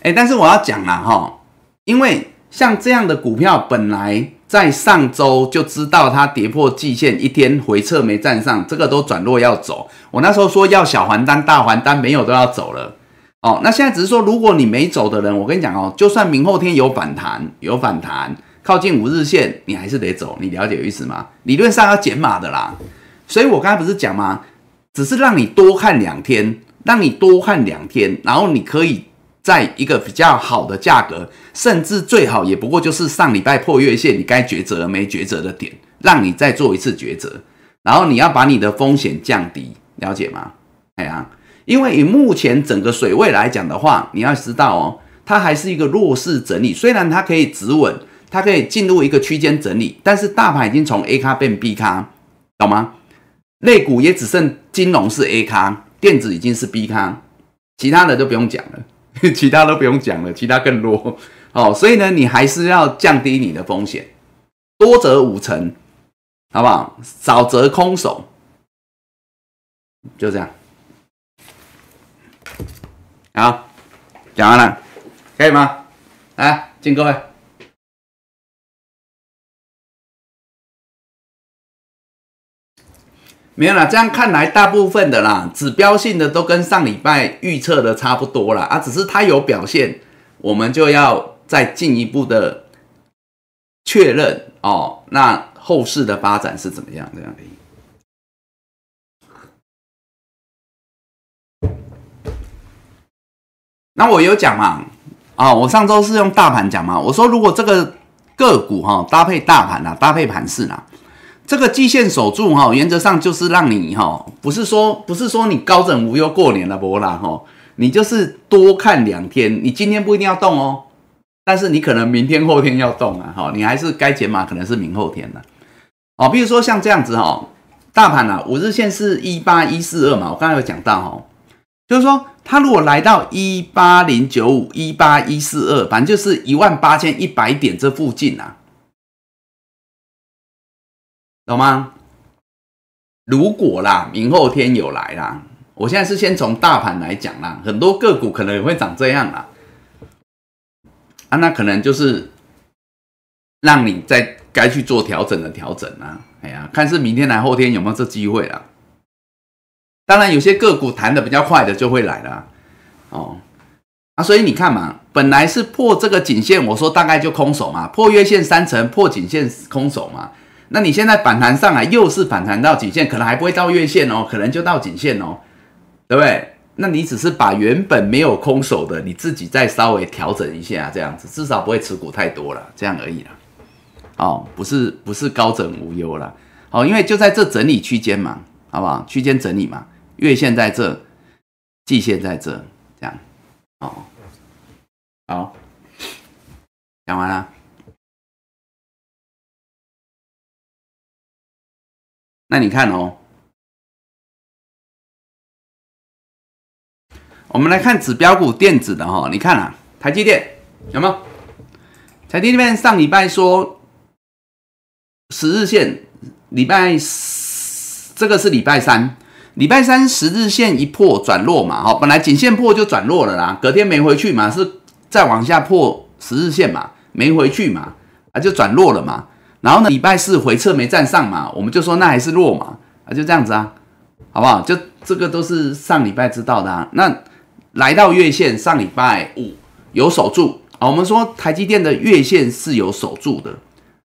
哎，但是我要讲了哈，因为像这样的股票本来。在上周就知道它跌破季线，一天回撤没站上，这个都转弱要走。我那时候说要小还单、大还单，没有都要走了。哦，那现在只是说，如果你没走的人，我跟你讲哦，就算明后天有反弹，有反弹靠近五日线，你还是得走。你了解意思吗？理论上要减码的啦。所以我刚才不是讲吗？只是让你多看两天，让你多看两天，然后你可以。在一个比较好的价格，甚至最好也不过就是上礼拜破月线，你该抉择没抉择的点，让你再做一次抉择，然后你要把你的风险降低，了解吗？哎呀，因为以目前整个水位来讲的话，你要知道哦，它还是一个弱势整理，虽然它可以止稳，它可以进入一个区间整理，但是大盘已经从 A 卡变 B 卡，懂吗？类股也只剩金融是 A 卡，电子已经是 B 卡，其他的就不用讲了。其他都不用讲了，其他更弱哦，所以呢，你还是要降低你的风险，多则五成，好不好？少则空手，就这样。好，讲完了，可以吗？来，敬各位。没有啦，这样看来，大部分的啦，指标性的都跟上礼拜预测的差不多啦。啊，只是它有表现，我们就要再进一步的确认哦。那后市的发展是怎么样？这样的。那我有讲嘛？啊，我上周是用大盘讲嘛？我说如果这个个股哈搭配大盘啊，搭配盘势啊。这个季线守住哈，原则上就是让你哈，不是说不是说你高枕无忧过年了不啦哈，你就是多看两天，你今天不一定要动哦，但是你可能明天后天要动啊，哈，你还是该减码可能是明后天了，哦，比如说像这样子哈，大盘啊，五日线是一八一四二嘛，我刚才有讲到哈，就是说它如果来到一八零九五、一八一四二，反正就是一万八千一百点这附近啊，懂吗？如果啦，明后天有来啦，我现在是先从大盘来讲啦，很多个股可能也会长这样啦，啊，那可能就是让你在该去做调整的调整啊，哎呀，看是明天来后天有没有这机会啦。当然，有些个股弹的比较快的就会来了，哦，啊，所以你看嘛，本来是破这个颈线，我说大概就空手嘛，破月线三成，破颈线空手嘛。那你现在反弹上来，又是反弹到颈线，可能还不会到月线哦，可能就到颈线哦，对不对？那你只是把原本没有空手的，你自己再稍微调整一下，这样子至少不会持股太多了，这样而已啦。哦，不是不是高枕无忧了，哦，因为就在这整理区间嘛，好不好？区间整理嘛，月线在这，季线在这，这样，哦，好，讲完了。那你看哦，我们来看指标股电子的哈，你看啊，台积电有没有？台积电上礼拜说十日线，礼拜这个是礼拜三，礼拜三十日线一破转弱嘛，哈，本来颈线破就转弱了啦，隔天没回去嘛，是再往下破十日线嘛，没回去嘛，啊就转弱了嘛。然后呢，礼拜四回撤没站上嘛，我们就说那还是弱嘛，啊，就这样子啊，好不好？就这个都是上礼拜知道的啊。那来到月线，上礼拜五有守住啊。我们说台积电的月线是有守住的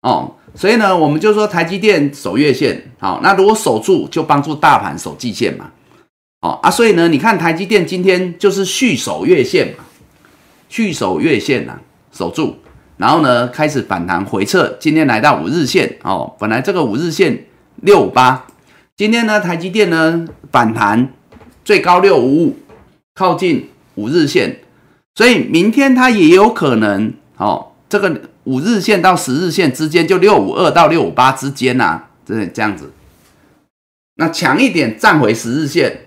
哦，所以呢，我们就说台积电守月线好。那如果守住，就帮助大盘守季线嘛。哦啊，所以呢，你看台积电今天就是续守月线嘛，续守月线呐，守住。然后呢，开始反弹回撤，今天来到五日线哦。本来这个五日线六五八，今天呢，台积电呢反弹最高六五五，靠近五日线，所以明天它也有可能哦。这个五日线到十日线之间，就六五二到六五八之间呐，这这样子。那强一点站回十日线，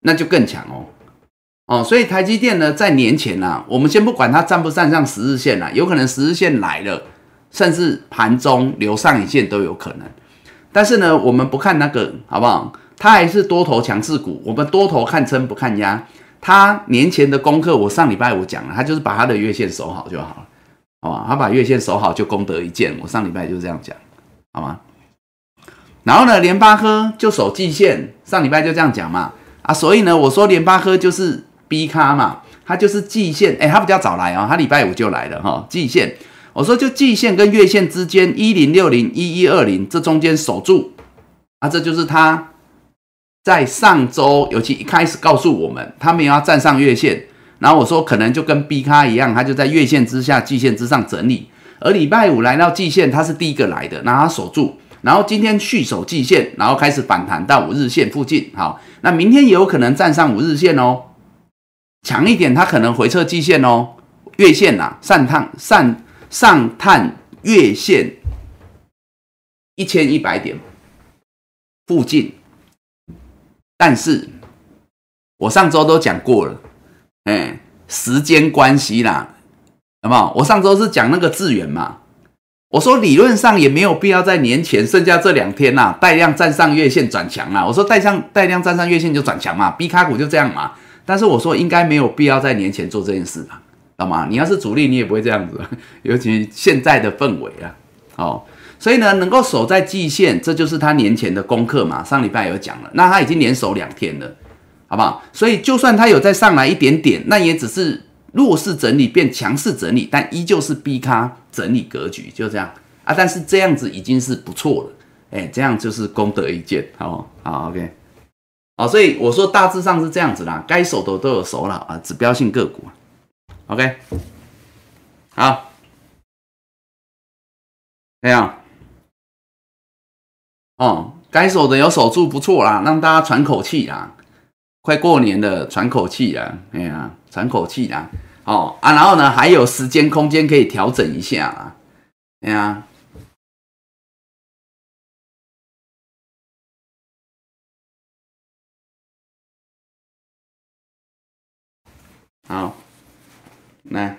那就更强哦。哦，所以台积电呢，在年前呢，我们先不管它站不站上十日线了，有可能十日线来了，甚至盘中留上影线都有可能。但是呢，我们不看那个，好不好？它还是多头强势股，我们多头看撑不看压。它年前的功课，我上礼拜五讲了，它就是把它的月线守好就好了，好吧？它把月线守好就功德一件。我上礼拜就是这样讲，好吗？然后呢，联发科就守季线，上礼拜就这样讲嘛，啊，所以呢，我说联发科就是。B 卡嘛，它就是季线，哎，它比较早来哦，它礼拜五就来了哈。季线，我说就季线跟月线之间一零六零一一二零这中间守住啊，这就是它在上周尤其一开始告诉我们，他们要站上月线，然后我说可能就跟 B 卡一样，它就在月线之下、季线之上整理，而礼拜五来到季线，它是第一个来的，然后它守住，然后今天续守季线，然后开始反弹到五日线附近，好，那明天也有可能站上五日线哦。强一点，它可能回撤季线哦，月线呐，上探上上探月线一千一百点附近，但是我上周都讲过了，哎，时间关系啦，好不好？我上周是讲那个智远嘛，我说理论上也没有必要在年前剩下这两天呐，带量站上月线转强啊，我说带上带量站上月线就转强嘛，B 卡股就这样嘛。但是我说应该没有必要在年前做这件事吧，知道吗？你要是主力，你也不会这样子，尤其现在的氛围啊，哦，所以呢，能够守在季线，这就是他年前的功课嘛。上礼拜有讲了，那他已经连守两天了，好不好？所以就算他有再上来一点点，那也只是弱势整理变强势整理，但依旧是逼他整理格局，就这样啊。但是这样子已经是不错了，哎，这样就是功德一件，好好，OK。哦，所以我说大致上是这样子啦，该守的都有守了啊，指标性个股，OK，好，哎呀，哦，该守的有守住，不错啦，让大家喘口气啦。快过年了，喘口气啊，哎呀，喘口气啊，哦啊，然后呢，还有时间空间可以调整一下啊，哎呀，好，来。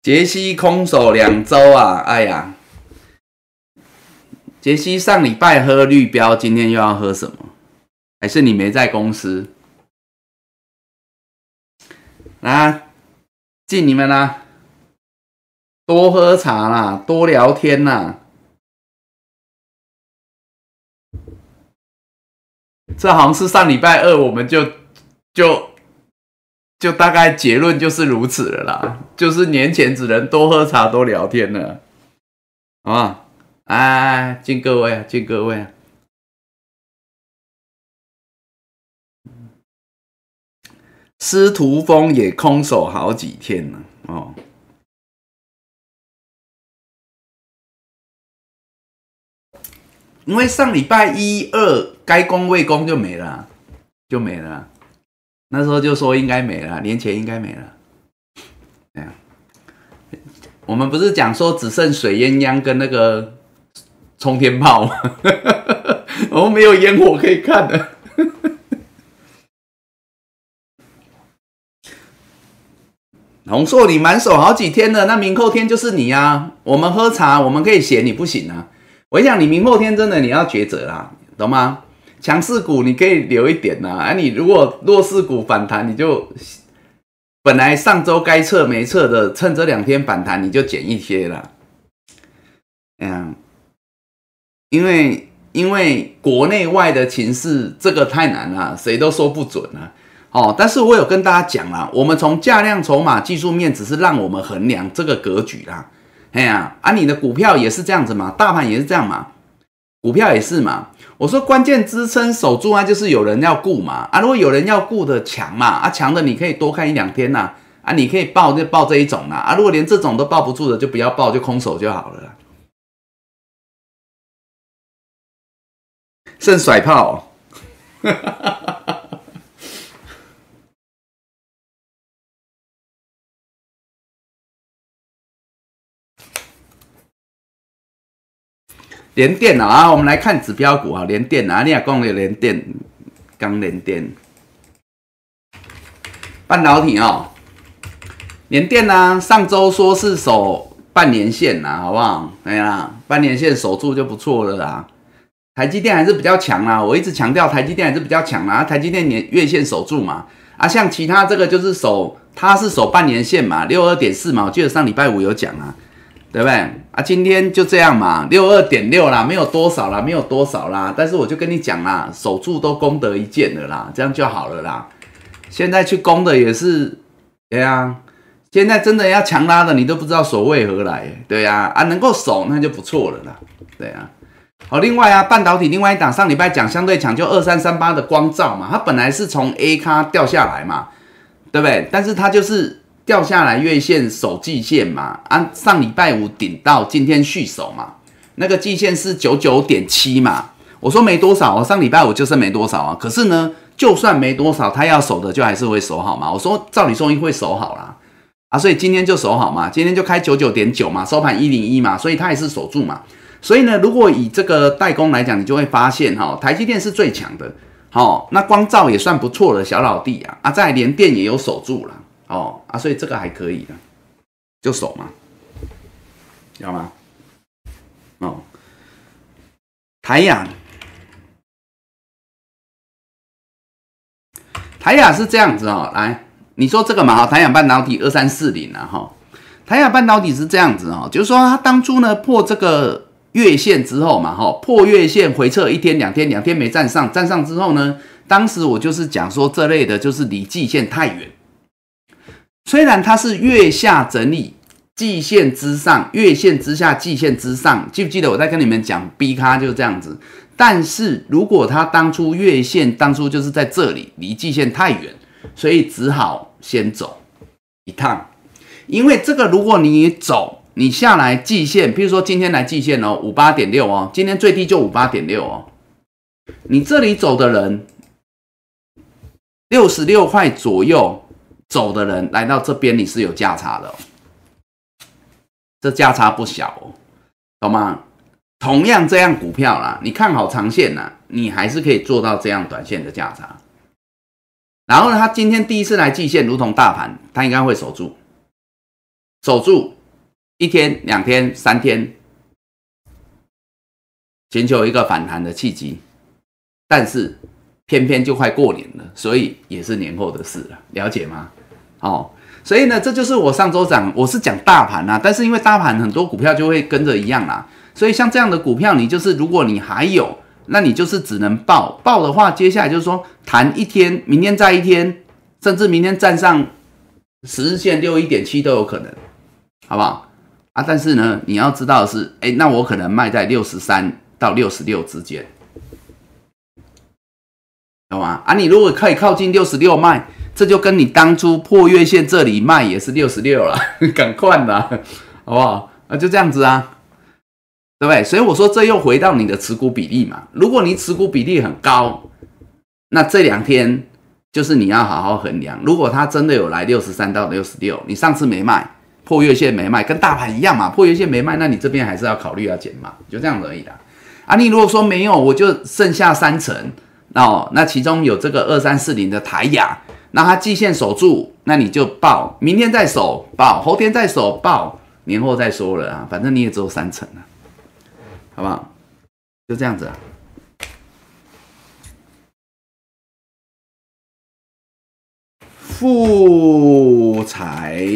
杰西空手两周啊！哎呀，杰西上礼拜喝绿标，今天又要喝什么？还是你没在公司？啊，敬你们啦！多喝茶啦，多聊天啦。这好像是上礼拜二，我们就就。就大概结论就是如此了啦，就是年前只能多喝茶多聊天了，好吧？哎，敬各位，敬各位。司徒峰也空手好几天了哦，因为上礼拜一二该攻未攻就没了，就没了。那时候就说应该没了，年前应该没了。哎呀，我们不是讲说只剩水鸳鸯跟那个冲天炮吗？我们没有烟火可以看的。洪硕，你满手好几天了，那明后天就是你呀。我们喝茶，我们可以写，你不行啊。我跟你讲，你明后天真的你要抉择啦，懂吗？强势股你可以留一点呐，啊，你如果弱势股反弹，你就本来上周该撤没撤的，趁这两天反弹你就减一些了。嗯，因为因为国内外的情势这个太难了，谁都说不准啊。哦，但是我有跟大家讲啦，我们从价量筹码技术面只是让我们衡量这个格局啦。哎呀，啊，你的股票也是这样子嘛，大盘也是这样嘛，股票也是嘛。我说关键支撑守住啊，就是有人要顾嘛啊，如果有人要顾的强嘛啊，强的你可以多看一两天呐啊，你可以报就报这一种啦啊，如果连这种都抱不住的，就不要报，就空手就好了。剩甩炮。连电啊，我们来看指标股啊，连电啊，你也讲了连电，刚连电，半导体哦，连电呢，上周说是守半年线呐，好不好？哎呀，半年线守住就不错了啦。台积电还是比较强啦，我一直强调台积电还是比较强啦，台积电年月线守住嘛，啊，像其他这个就是守，它是守半年线嘛，六二点四嘛，我记得上礼拜五有讲啊。对不对啊？今天就这样嘛，六二点六啦，没有多少啦，没有多少啦。但是我就跟你讲啦，守住都功德一件的啦，这样就好了啦。现在去攻的也是，对呀。现在真的要强拉的，你都不知道守为何来，对呀啊，能够守那就不错了啦，对啊。好，另外啊，半导体另外一档上礼拜讲相对强，就二三三八的光照嘛，它本来是从 A 咖掉下来嘛，对不对？但是它就是。掉下来月线守季线嘛，按上礼拜五顶到今天续守嘛，那个季线是九九点七嘛，我说没多少，我上礼拜五就是没多少啊，可是呢，就算没多少，他要守的就还是会守好嘛，我说照理说应会守好啦，啊，所以今天就守好嘛，今天就开九九点九嘛，收盘一零一嘛，所以它也是守住嘛，所以呢，如果以这个代工来讲，你就会发现哈，台积电是最强的，好，那光照也算不错的小老弟啊，啊，在联电也有守住了。哦啊，所以这个还可以的，就守嘛，知道吗？哦，台雅，台雅是这样子哦，来，你说这个嘛，台雅半导体二三四零啊，哈，台雅半导体是这样子哦，就是说它当初呢破这个月线之后嘛，哈，破月线回撤一天两天，两天没站上，站上之后呢，当时我就是讲说这类的就是离季线太远。虽然它是月下整理，季线之上，月线之下，季线之上，记不记得我在跟你们讲 B 咖就是这样子？但是如果它当初月线当初就是在这里，离季线太远，所以只好先走一趟。因为这个如果你走，你下来季线，譬如说今天来季线哦，五八点六哦，今天最低就五八点六哦。你这里走的人，六十六块左右走的人来到这边，你是有价差的，这价差不小哦，懂吗？同样这样股票啦，你看好长线啦，你还是可以做到这样短线的价差。然后呢，他今天第一次来季线，如同大盘，他应该会守住，守住一天、两天、三天，寻求一个反弹的契机。但是偏偏就快过年了，所以也是年后的事了，了解吗？哦，所以呢，这就是我上周讲，我是讲大盘啊，但是因为大盘很多股票就会跟着一样啦，所以像这样的股票，你就是如果你还有。那你就是只能报报的话，接下来就是说谈一天，明天再一天，甚至明天站上十日线六一点七都有可能，好不好啊？但是呢，你要知道的是，哎，那我可能卖在六十三到六十六之间，懂吗？啊，你如果可以靠近六十六卖，这就跟你当初破月线这里卖也是六十六了，赶快的，好不好？啊，就这样子啊。对不对？所以我说这又回到你的持股比例嘛。如果你持股比例很高，那这两天就是你要好好衡量。如果它真的有来六十三到六十六，你上次没卖破月线没卖，跟大盘一样嘛，破月线没卖，那你这边还是要考虑要减嘛，就这样而已啦。啊，你如果说没有，我就剩下三成哦，那其中有这个二三四零的台雅，那它季线守住，那你就报，明天再守报，后天再守报，年后再说了啊，反正你也只有三成啊。好不好？就这样子啊。富财，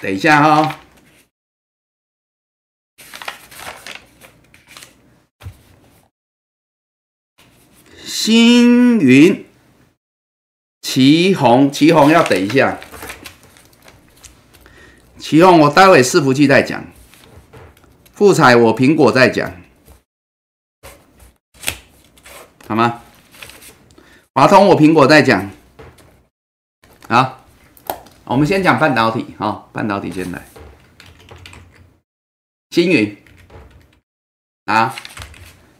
等一下哈。星云，旗红，旗红要等一下。旗红，我待会伺服器再讲。富彩，我苹果再讲。好吗？华通，我苹果再讲。好，我们先讲半导体。好，半导体先来。星云啊，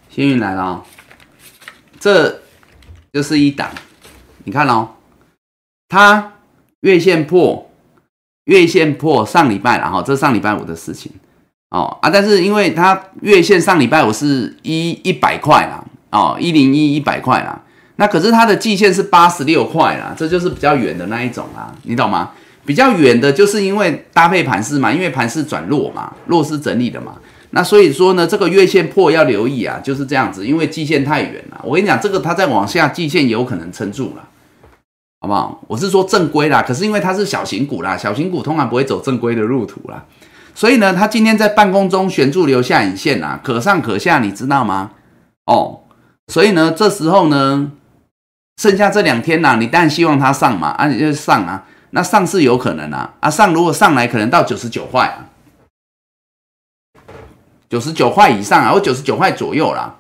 星云来了哦。这就是一档，你看哦，它月线破，月线破上礼拜了哈，这上礼拜五的事情哦啊，但是因为它月线上礼拜五是一一百块啦。哦，一零一一百块啦，那可是它的季线是八十六块啦，这就是比较远的那一种啦，你懂吗？比较远的，就是因为搭配盘势嘛，因为盘势转弱嘛，弱势整理的嘛，那所以说呢，这个月线破要留意啊，就是这样子，因为季线太远了。我跟你讲，这个它再往下，季线有可能撑住了，好不好？我是说正规啦，可是因为它是小型股啦，小型股通常不会走正规的路途啦，所以呢，它今天在半空中悬住留下影线啊，可上可下，你知道吗？哦。所以呢，这时候呢，剩下这两天呐，你当然希望它上嘛，啊，你就上啊，那上是有可能啊，啊，上如果上来可能到九十九块，九十九块以上啊，或九十九块左右啦，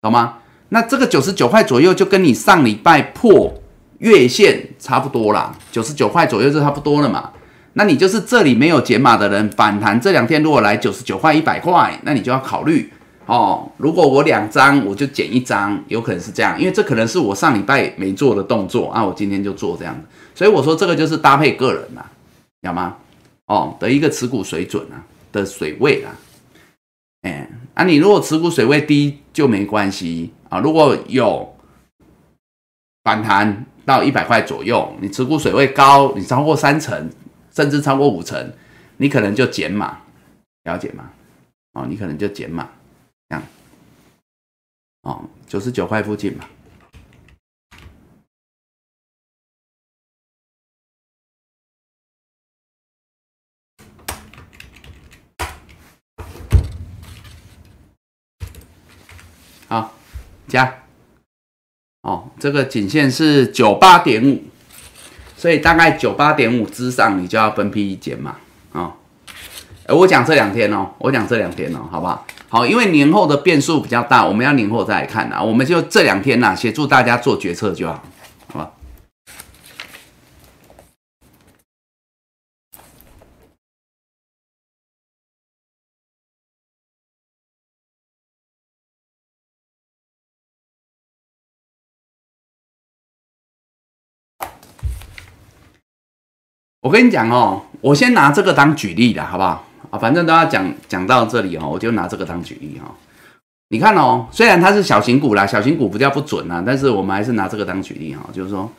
懂吗？那这个九十九块左右就跟你上礼拜破月线差不多啦，九十九块左右就差不多了嘛。那你就是这里没有减码的人，反弹这两天如果来九十九块、一百块，那你就要考虑。哦，如果我两张，我就减一张，有可能是这样，因为这可能是我上礼拜没做的动作啊，我今天就做这样，所以我说这个就是搭配个人嘛，有吗？哦的一个持股水准啊的水位啊，哎，啊你如果持股水位低就没关系啊，如果有反弹到一百块左右，你持股水位高，你超过三成，甚至超过五成，你可能就减码，了解吗？哦，你可能就减码。这样，哦，九十九块附近嘛。好，加，哦，这个颈线是九八点五，所以大概九八点五之上，你就要分批减嘛，啊。我讲这两天哦，我讲这两天哦，好不好？好，因为年后的变数比较大，我们要年后再来看啊。我们就这两天呐，协助大家做决策就好，我跟你讲哦，我先拿这个当举例的好不好？啊，反正都要讲讲到这里哦，我就拿这个当举例哈。你看哦，虽然它是小型股啦，小型股不叫不准啊，但是我们还是拿这个当举例哈，就是说，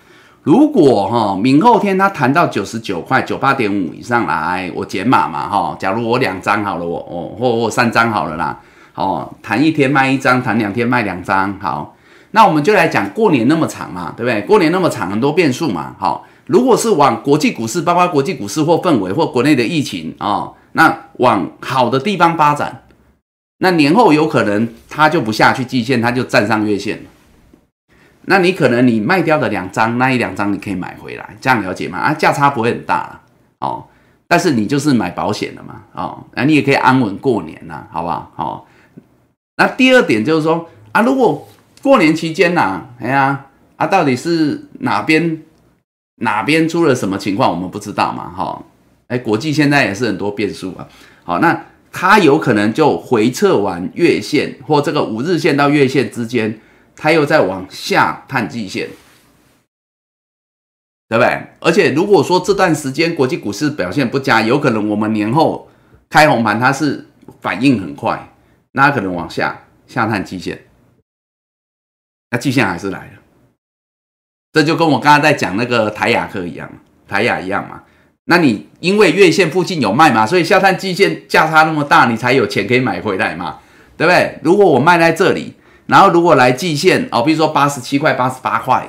如果哈明后天它谈到九十九块九八点五以上来，我减码嘛哈。假如我两张好了，我我或我三张好了啦，哦，谈一天卖一张，谈两天卖两张，好，那我们就来讲过年那么长嘛，对不对？过年那么长，很多变数嘛，好，如果是往国际股市，包括国际股市或氛围或国内的疫情啊，那往好的地方发展。那年后有可能它就不下去季线，它就站上月线那你可能你卖掉的两张，那一两张你可以买回来，这样了解吗？啊，价差不会很大哦。但是你就是买保险了嘛，哦，那你也可以安稳过年呐，好不好？好。那第二点就是说啊，如果过年期间呐，哎呀，啊，到底是哪边哪边出了什么情况，我们不知道嘛，哈。哎，国际现在也是很多变数啊。好，那。它有可能就回撤完月线或这个五日线到月线之间，它又在往下探季线，对不对？而且如果说这段时间国际股市表现不佳，有可能我们年后开红盘，它是反应很快，那可能往下下探季线，那季线还是来了，这就跟我刚刚在讲那个台亚科一样，台亚一样嘛。那你因为月线附近有卖嘛，所以下探季线价差那么大，你才有钱可以买回来嘛，对不对？如果我卖在这里，然后如果来季线哦，比如说八十七块、八十八块，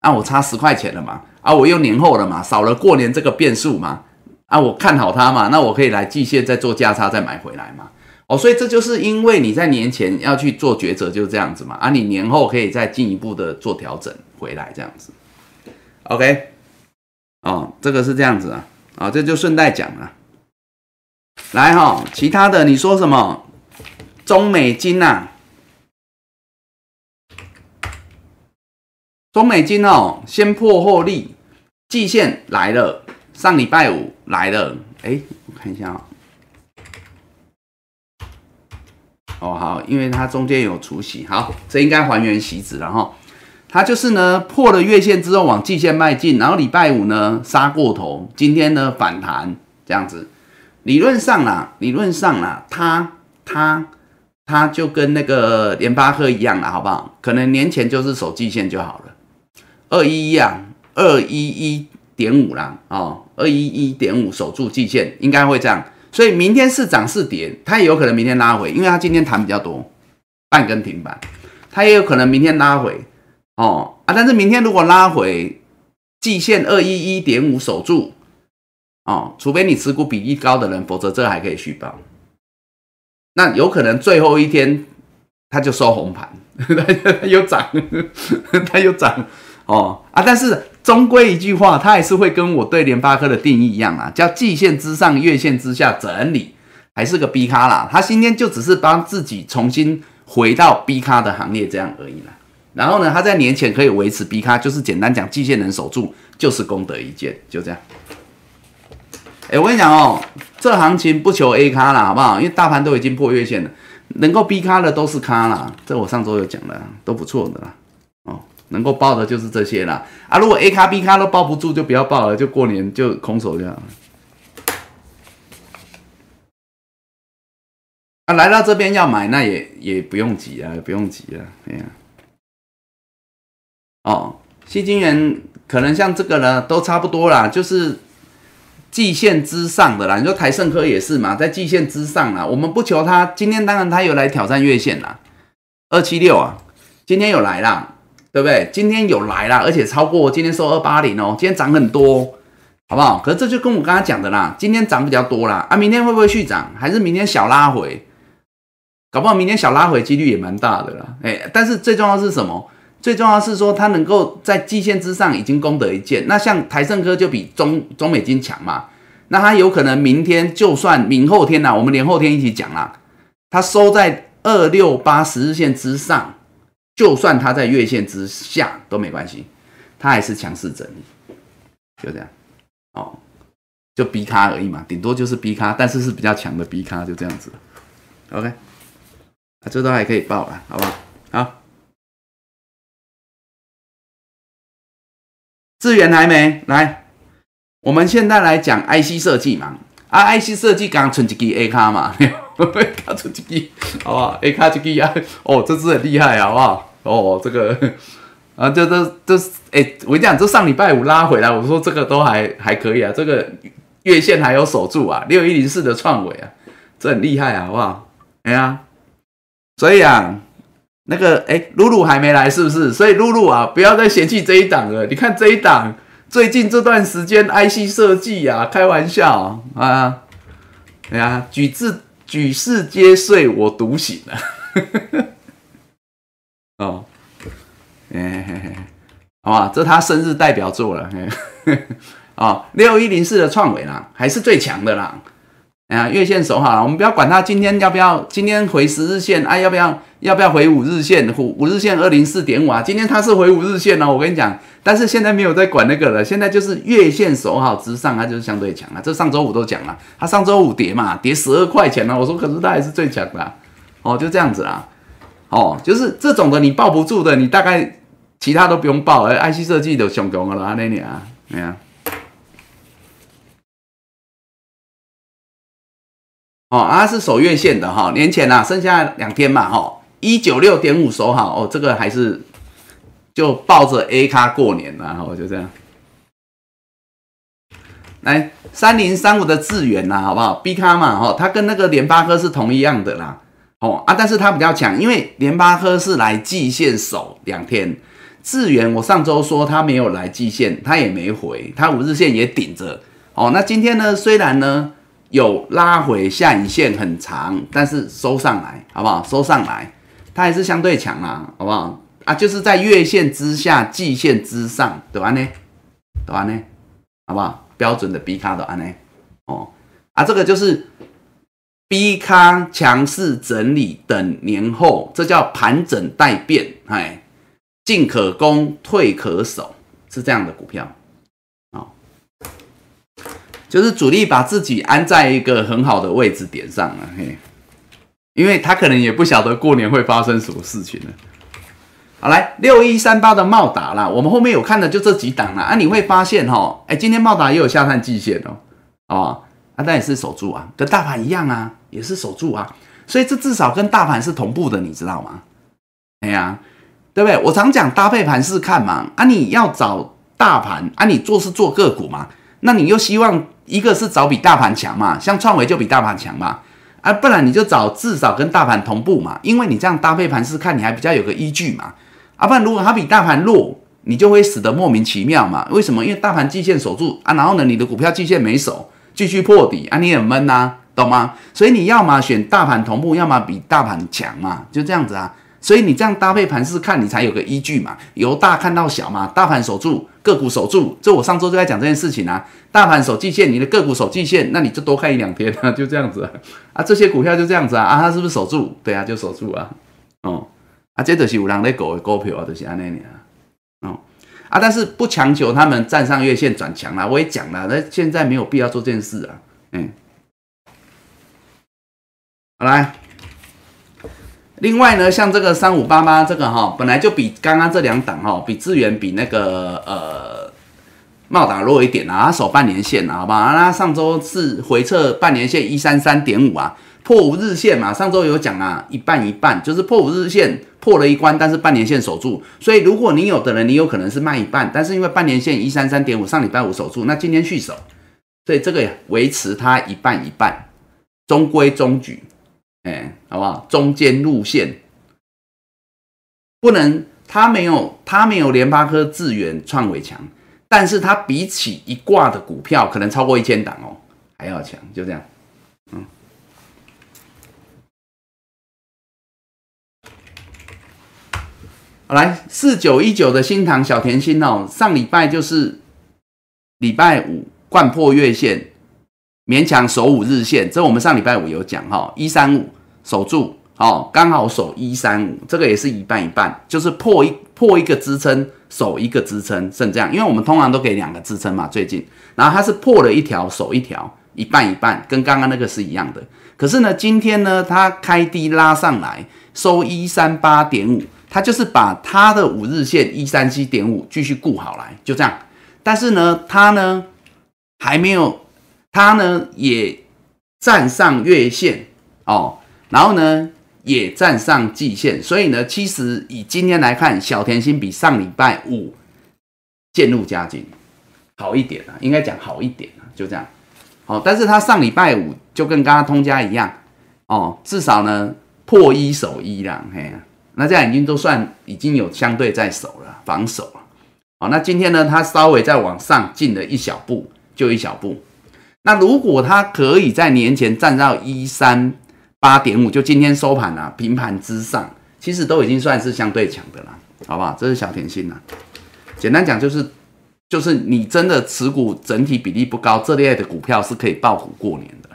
那我差十块钱了嘛，啊，我又年后了嘛，少了过年这个变数嘛，啊，我看好它嘛，那我可以来季线再做价差再买回来嘛，哦，所以这就是因为你在年前要去做抉择，就这样子嘛，啊，你年后可以再进一步的做调整回来这样子，OK。哦，这个是这样子啊，啊，这就顺带讲了。来哈，其他的你说什么？中美金呐，中美金哦，先破后立，季线来了，上礼拜五来了，哎，我看一下啊。哦，哦好，因为它中间有除息，好，这应该还原息子然后。它就是呢破了月线之后往季线迈进，然后礼拜五呢杀过头，今天呢反弹这样子。理论上啦，理论上啦，它它它就跟那个联发科一样啦，好不好？可能年前就是守季线就好了。二一一啊，二一一点五啦，哦，二一一点五守住季线应该会这样。所以明天是涨是跌，它也有可能明天拉回，因为它今天弹比较多，半根停板，它也有可能明天拉回。哦啊，但是明天如果拉回季线二一一点五守住，哦，除非你持股比例高的人，否则这还可以续报。那有可能最后一天它就收红盘，它又涨，它又涨，哦啊，但是终归一句话，它还是会跟我对联发科的定义一样啊，叫季线之上，月线之下整理，还是个 B 咖啦。他今天就只是帮自己重新回到 B 咖的行列这样而已啦。然后呢，他在年前可以维持 B 卡，就是简单讲，季线能守住就是功德一件，就这样。哎，我跟你讲哦，这行情不求 A 卡啦，好不好？因为大盘都已经破月线了，能够 B 卡的都是卡啦。这我上周有讲了，都不错的啦。能够报的就是这些啦。啊，如果 A 卡 B 卡都抱不住，就不要报了，就过年就空手这样。啊，来到这边要买，那也也不用急啊，也不用急啊，哎呀。哦，西金元可能像这个呢，都差不多啦，就是季线之上的啦。你说台盛科也是嘛，在季线之上啦。我们不求它，今天当然它有来挑战月线啦，二七六啊，今天有来啦，对不对？今天有来啦，而且超过今天收二八零哦，今天涨很多，好不好？可是这就跟我刚刚讲的啦，今天涨比较多啦，啊，明天会不会续涨？还是明天小拉回？搞不好明天小拉回几率也蛮大的啦，哎，但是最重要是什么？最重要是说，它能够在季线之上已经功德一件。那像台盛科就比中中美金强嘛，那它有可能明天就算明后天呐，我们连后天一起讲啦，它收在二六八十日线之上，就算它在月线之下都没关系，它还是强势整理，就这样哦，就 B 卡而已嘛，顶多就是 B 卡，但是是比较强的 B 卡，就这样子。OK，啊，这都还可以报了，好不好？好。资源还没来，我们现在来讲 IC 设计嘛，啊，IC 设计刚存几个 A 卡嘛 卡存几个，好不好？A 卡几个啊？哦，这只很厉害，好不好？哦，这个 啊，这这这是哎，我跟你讲，这上礼拜五拉回来，我说这个都还还可以啊，这个月线还有守住啊，六一零四的创伟啊，这很厉害啊，好不好？哎呀，所以啊，那个哎，露露还没来是不是？所以露露啊，不要再嫌弃这一档了。你看这一档，最近这段时间 IC 设计啊，开玩笑啊，哎呀，举字举世皆睡，我独醒 了。哦，哎，好吧，这他生日代表作了。哦，六一零四的创伟啦，还是最强的啦。啊，月线守好了，我们不要管它今天要不要，今天回十日线啊，要不要要不要回五日线？五五日线二零四点五啊，今天它是回五日线哦，我跟你讲，但是现在没有在管那个了，现在就是月线守好之上，它就是相对强了。这上周五都讲了，它上周五跌嘛，跌十二块钱了，我说可是它还是最强的，哦，就这样子啦，哦，就是这种的你抱不住的，你大概其他都不用抱，哎，IC 设计都上强了那你啊，哎呀。哦，啊是守月线的哈，年前呐，剩下两天嘛，哈，一九六点五守好哦，这个还是就抱着 A 卡过年了，哈，我就这样。来三零三五的智远呐，好不好？B 卡嘛，哈，它跟那个联发科是同一样的啦，哦啊，但是它比较强，因为联发科是来季线守两天，智远我上周说它没有来季线，它也没回，它五日线也顶着，哦，那今天呢，虽然呢。有拉回下影线很长，但是收上来，好不好？收上来，它还是相对强啊，好不好？啊，就是在月线之下，季线之上，对吧？呢，对吧？呢，好不好？标准的 B 卡的安呢？哦，啊，这个就是 B 卡强势整理等年后，这叫盘整待变，哎，进可攻，退可守，是这样的股票。就是主力把自己安在一个很好的位置点上了，嘿，因为他可能也不晓得过年会发生什么事情了。好，来六一三八的茂达啦，我们后面有看的就这几档啦。啊，你会发现哈，哎，今天茂达也有下探季线哦，哦，啊，但也是守住啊，跟大盘一样啊，也是守住啊，所以这至少跟大盘是同步的，你知道吗？哎呀，对不对？我常讲搭配盘是看嘛，啊，你要找大盘啊，你做是做个股嘛，那你又希望。一个是找比大盘强嘛，像创维就比大盘强嘛，啊，不然你就找至少跟大盘同步嘛，因为你这样搭配盘是看你还比较有个依据嘛，啊，不然如果它比大盘弱，你就会死得莫名其妙嘛。为什么？因为大盘季线守住啊，然后呢，你的股票季线没守，继续破底啊，你很闷呐，懂吗？所以你要么选大盘同步，要么比大盘强嘛，就这样子啊。所以你这样搭配盘势看，你才有个依据嘛。由大看到小嘛，大盘守住，个股守住。这我上周就在讲这件事情啊。大盘守季线，你的个股守季线，那你就多看一两天啊，就这样子啊。这些股票就这样子啊，啊，它是不是守住？对啊，就守住啊。哦，啊，这就是有人在搞的股票啊，就是安尼啊。哦，啊，但是不强求他们站上月线转强了。我也讲了，那现在没有必要做这件事啊。嗯，好来。另外呢，像这个三五八八这个哈，本来就比刚刚这两档哈，比智源比那个呃茂达弱一点啊，它守半年线啊，好吧？那上周是回撤半年线一三三点五啊，破五日线嘛，上周有讲啊，一半一半，就是破五日线破了一关，但是半年线守住，所以如果你有的人，你有可能是卖一半，但是因为半年线一三三点五上礼拜五守住，那今天续守，所以这个维持它一半一半，中规中矩。哎，好不好？中间路线不能，它没有，它没有联发科、智源、创伟强，但是它比起一挂的股票，可能超过一千档哦，还要强，就这样。嗯，好，来四九一九的新塘小甜心哦，上礼拜就是礼拜五贯破月线。勉强守五日线，这我们上礼拜五有讲哈，一三五守住，哦，刚好守一三五，这个也是一半一半，就是破一破一个支撑，守一个支撑，是这样，因为我们通常都给两个支撑嘛，最近，然后它是破了一条，守一条，一半一半，跟刚刚那个是一样的。可是呢，今天呢，它开低拉上来，收一三八点五，它就是把它的五日线一三七点五继续固好来，就这样。但是呢，它呢？还没有，它呢也站上月线哦，然后呢也站上季线，所以呢，其实以今天来看，小甜心比上礼拜五渐入佳境，好一点啊，应该讲好一点啊，就这样。好，但是它上礼拜五就跟刚刚通家一样哦，至少呢破一守一啦，嘿，那这样已经都算已经有相对在守了，防守了。好，那今天呢，它稍微再往上进了一小步，就一小步。那如果它可以在年前站到一三八点五，就今天收盘啊，平盘之上，其实都已经算是相对强的了，好不好？这是小甜心呐，简单讲就是。就是你真的持股整体比例不高，这类的股票是可以爆股过年的。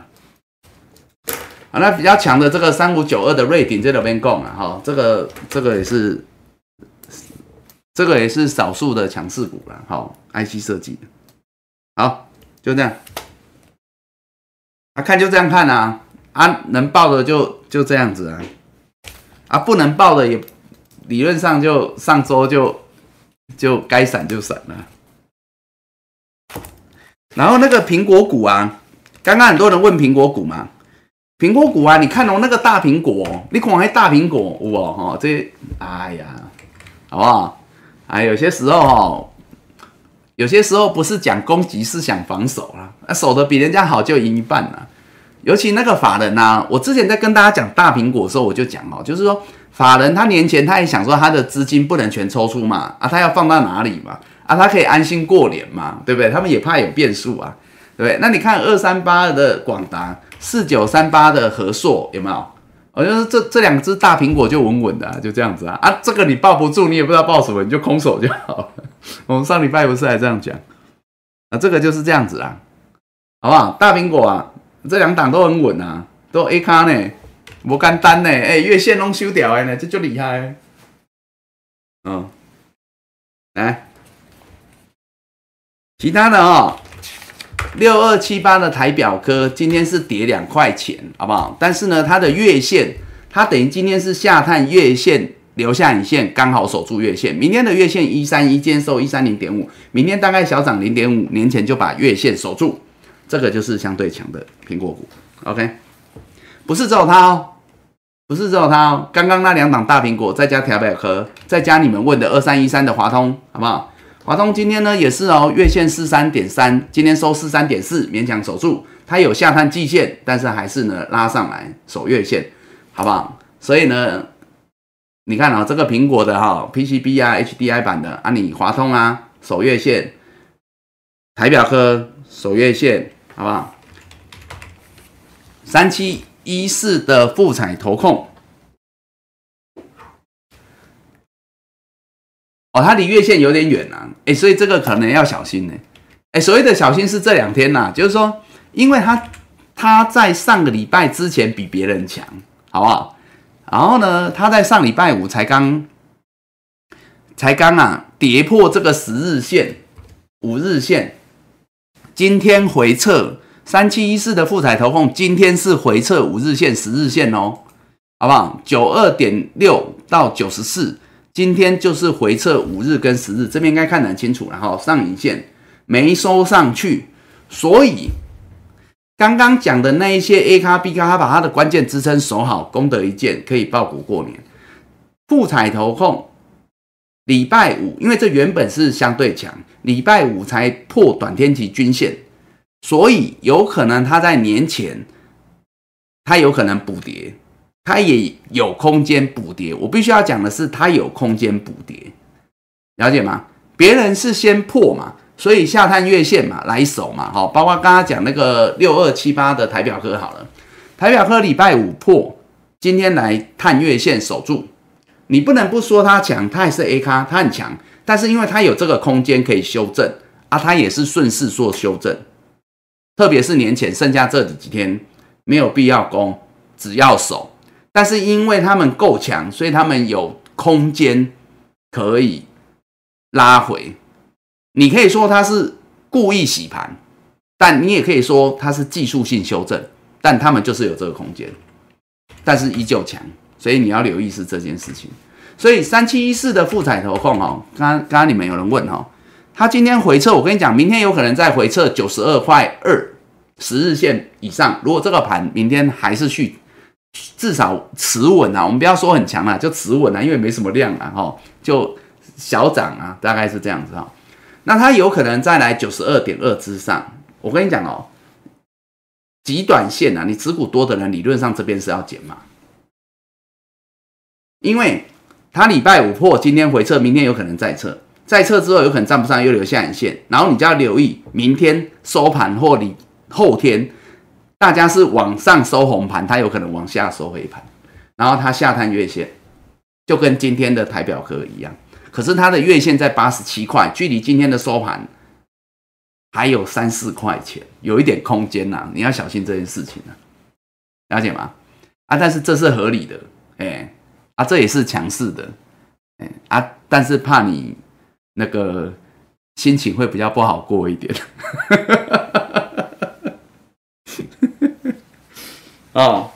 好，那比较强的这个三五九二的瑞鼎这边供啊，哈，这个这个也是，这个也是少数的强势股了，好，IC 设计的，好，就这样，看就这样看啊，啊，能报的就就这样子啊，啊，不能报的也理论上就上周就就该闪就闪了。然后那个苹果股啊，刚刚很多人问苹果股嘛，苹果股啊，你看哦，那个大苹果，你看还大苹果哇哈，这哎呀，好不好？哎，有些时候哦，有些时候不是讲攻击，是想防守啦。那守的比人家好就赢一半了。尤其那个法人呐，我之前在跟大家讲大苹果的时候，我就讲哦，就是说法人他年前他也想说他的资金不能全抽出嘛，啊，他要放到哪里嘛？啊，他可以安心过年嘛，对不对？他们也怕有变数啊，对不对？那你看二三八的广达，四九三八的和硕有没有？我就是这这两只大苹果就稳稳的，就这样子啊。啊，这个你抱不住，你也不知道抱什么，你就空手就好了。我们上礼拜不是还这样讲？啊，这个就是这样子啊，好不好？大苹果啊，这两档都很稳啊，都 A 卡呢，不干单呢，哎，月线拢收掉呢，这就厉害。嗯，来。其他的哦，六二七八的台表科今天是跌两块钱，好不好？但是呢，它的月线，它等于今天是下探月线，留下影线，刚好守住月线。明天的月线一三一，今天收一三零点五，明天大概小涨零点五，年前就把月线守住，这个就是相对强的苹果股。OK，不是只有它哦，不是只有它哦，刚刚那两档大苹果，再加台表科，再加你们问的二三一三的华通，好不好？华通今天呢也是哦，月线四三点三，今天收四三点四，勉强守住。它有下探季线，但是还是呢拉上来守月线，好不好？所以呢，你看啊，这个苹果的哈 PCB 啊 HDI 版的啊，你华通啊守月线，台表科守月线，好不好？三七一四的富彩投控。哦，它离月线有点远啊，哎，所以这个可能要小心呢。哎，所谓的小心是这两天呐，就是说，因为它它在上个礼拜之前比别人强，好不好？然后呢，它在上礼拜五才刚才刚啊跌破这个十日线、五日线，今天回撤三七一四的富彩投控，今天是回撤五日线、十日线哦，好不好？九二点六到九十四。今天就是回撤五日跟十日，这边应该看得很清楚了哈。上影线没收上去，所以刚刚讲的那一些 A 卡 B 卡，它把它的关键支撑守好，功德一件，可以爆股过年。富彩投控礼拜五，因为这原本是相对强，礼拜五才破短天期均线，所以有可能它在年前，它有可能补跌。它也有空间补跌，我必须要讲的是，它有空间补跌，了解吗？别人是先破嘛，所以下探月线嘛，来守嘛，好，包括刚刚讲那个六二七八的台表科好了，台表科礼拜五破，今天来探月线守住，你不能不说它强，它也是 A 咖，它很强，但是因为它有这个空间可以修正啊，它也是顺势做修正，特别是年前剩下这几天没有必要攻，只要守。但是因为他们够强，所以他们有空间可以拉回。你可以说他是故意洗盘，但你也可以说他是技术性修正。但他们就是有这个空间，但是依旧强，所以你要留意是这件事情。所以三七一四的富彩投控哦，刚刚刚刚你们有人问哦，它今天回撤，我跟你讲，明天有可能再回撤九十二块二十日线以上。如果这个盘明天还是去，至少持稳啊，我们不要说很强啊，就持稳啊，因为没什么量啊，哈，就小涨啊，大概是这样子哈。那它有可能再来九十二点二之上。我跟你讲哦，极短线啊，你持股多的人，理论上这边是要减嘛，因为它礼拜五破，今天回撤，明天有可能再撤。再测之后有可能站不上，又留下影线，然后你就要留意明天收盘或你后天，大家是往上收红盘，它有可能往下收黑盘，然后它下探月线，就跟今天的台表格一样，可是它的月线在八十七块，距离今天的收盘还有三四块钱，有一点空间呐，你要小心这件事情啊，了解吗？啊，但是这是合理的，哎，啊，这也是强势的，哎，啊，但是怕你。那个心情会比较不好过一点，哦，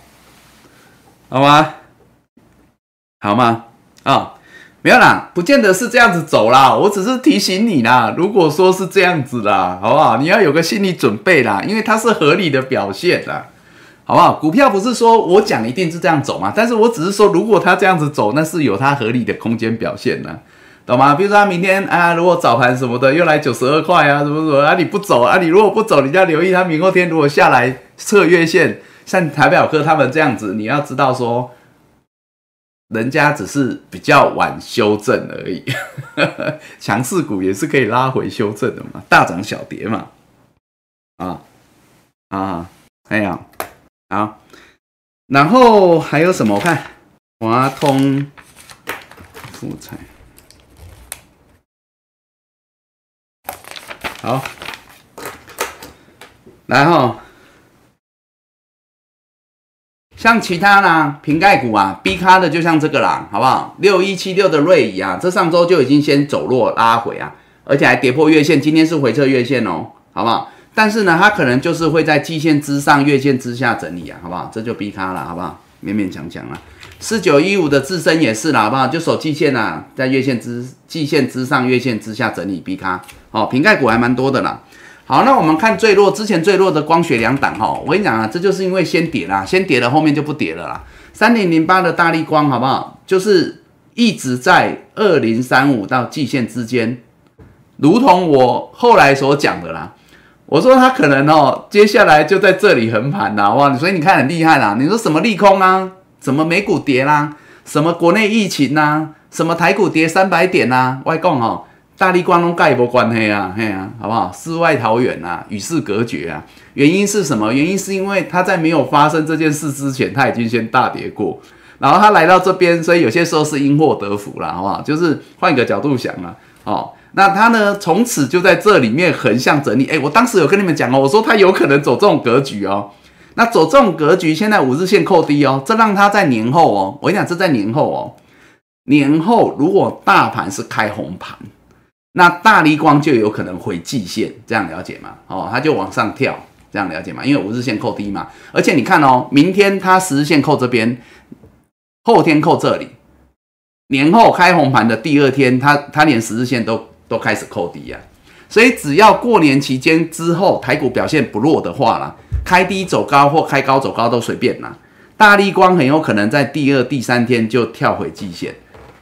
好吗？好吗？啊，没有啦，不见得是这样子走啦，我只是提醒你啦。如果说是这样子啦，好不好？你要有个心理准备啦，因为它是合理的表现啦，好不好？股票不是说我讲一定是这样走嘛，但是我只是说，如果它这样子走，那是有它合理的空间表现呢。懂吗？比如说他明天啊，如果早盘什么的又来九十二块啊，什么什么啊，你不走啊？你如果不走，你就要留意他明后天如果下来测月线，像台表科他们这样子，你要知道说，人家只是比较晚修正而已，强势股也是可以拉回修正的嘛，大涨小跌嘛，啊啊，哎呀，好，然后还有什么？我看华通富彩。好，来哈，像其他呢，瓶盖股啊，B 咖的就像这个啦，好不好？六一七六的瑞仪啊，这上周就已经先走弱拉回啊，而且还跌破月线，今天是回撤月线哦，好不好？但是呢，它可能就是会在季线之上、月线之下整理啊，好不好？这就逼咖了，好不好？勉勉强强了。四九一五的自身也是啦，好不好？就守季线呐，在月线之季线之上、月线之下整理逼咖。哦，瓶盖股还蛮多的啦。好，那我们看最弱之前最弱的光学两档哈，我跟你讲啊，这就是因为先跌啦，先跌了后面就不跌了啦。三零零八的大力光好不好？就是一直在二零三五到季线之间，如同我后来所讲的啦。我说他可能哦，接下来就在这里横盘啦，哇！所以你看很厉害啦。你说什么利空啊？什么美股跌啦？什么国内疫情呐？什么台股跌三百点呐？外供哦。大力光拢盖无关系啊，嘿啊，好不好？世外桃源啊，与世隔绝啊。原因是什么？原因是因为他在没有发生这件事之前，他已经先大跌过，然后他来到这边，所以有些时候是因祸得福了，好不好？就是换一个角度想啊，哦，那他呢，从此就在这里面横向整理。哎，我当时有跟你们讲哦，我说他有可能走这种格局哦。那走这种格局，现在五日线扣低哦，这让他在年后哦，我跟你讲，这在年后哦，年后如果大盘是开红盘。那大力光就有可能回季线，这样了解吗？哦，它就往上跳，这样了解吗？因为五日线扣低嘛，而且你看哦，明天它十日线扣这边，后天扣这里，年后开红盘的第二天，它它连十日线都都开始扣低呀。所以只要过年期间之后台股表现不弱的话啦，开低走高或开高走高都随便啦。大力光很有可能在第二、第三天就跳回季线。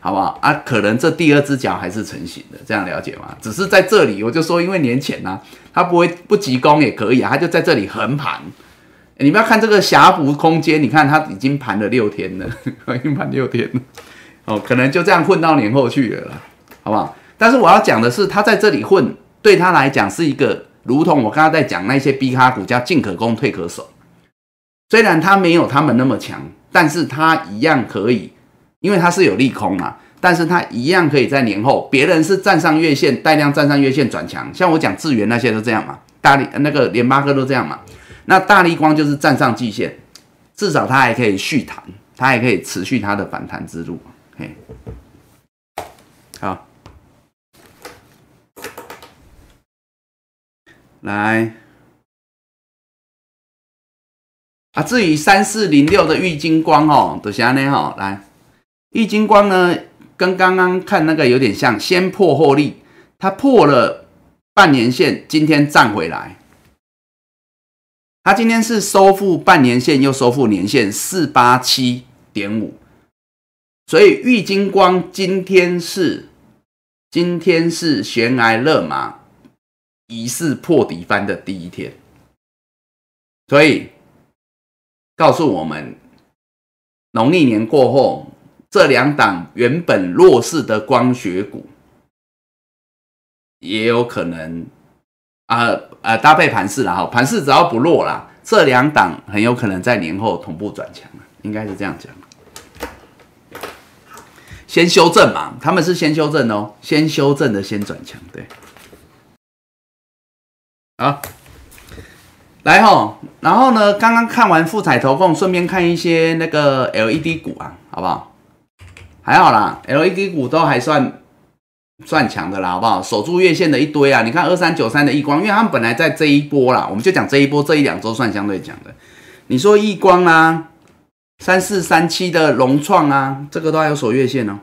好不好啊？可能这第二只脚还是成型的，这样了解吗？只是在这里，我就说，因为年前呢，它不会不急攻也可以啊，它就在这里横盘。你不要看这个狭幅空间，你看它已经盘了六天了，已经盘六天了，哦，可能就这样混到年后去了，好不好？但是我要讲的是，他在这里混，对他来讲是一个，如同我刚刚在讲那些 B 咖股叫进可攻退可守，虽然他没有他们那么强，但是他一样可以。因为他是有利空嘛，但是它一样可以在年后，别人是站上月线，带量站上月线转强，像我讲智源那些都这样嘛，大力那个联发科都这样嘛，那大力光就是站上季线，至少它还可以续弹，它还可以持续它的反弹之路。嘿，来，啊，至于三四零六的玉金光哦，都是安尼吼，来。玉金光呢，跟刚刚看那个有点像，先破后立，它破了半年线今天站回来，它今天是收复半年线又收复年线四八七点五，所以玉金光今天是今天是悬崖勒马疑似破底翻的第一天，所以告诉我们农历年过后这两档原本弱势的光学股。也有可能啊呃搭配盘势啦哈，盘势只要不弱啦，这两档很有可能在年后同步转强应该是这样讲。先修正嘛，他们是先修正哦，先修正的先转强，对。好，来吼，然后呢，刚刚看完富彩投控，顺便看一些那个 LED 股啊，好不好？还好啦，LED 股都还算。算强的啦，好不好？守住月线的一堆啊！你看二三九三的亿光，因为他们本来在这一波啦，我们就讲这一波这一两周算相对强的。你说易光啊，三四三七的融创啊，这个都还有守月线哦。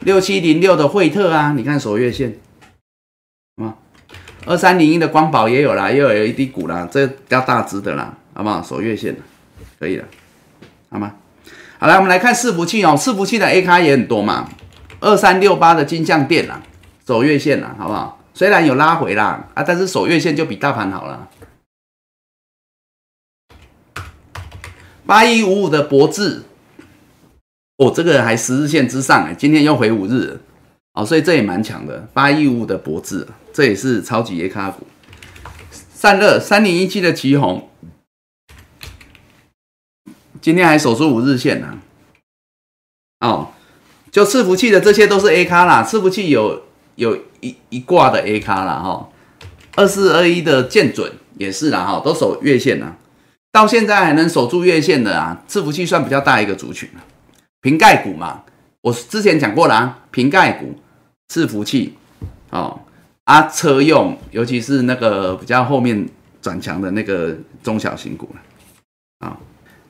六七零六的惠特啊，你看守月线，啊，二三零一的光宝也有啦，也有 LED 股啦，这比较大只的啦，好不好？守月线可以了，好吗？好了，我们来看伺服器哦，伺服器的 A 卡也很多嘛，二三六八的金像电啊。走月线啦，好不好？虽然有拉回啦，啊，但是守月线就比大盘好了。八一五五的博智，哦，这个还十日线之上哎，今天又回五日，哦，所以这也蛮强的。八一五五的博智，这也是超级 A 卡股。散热三零一七的旗红，今天还守住五日线呢。哦，就伺服器的这些都是 A 卡啦，伺服器有。有一一挂的 A 卡啦哈，二四二一的剑准也是啦哈，都守月线了，到现在还能守住月线的啊，伺服器算比较大一个族群了。瓶盖股嘛，我之前讲过了啊，瓶盖股、伺服器，哦啊车用，尤其是那个比较后面转强的那个中小型股了啊。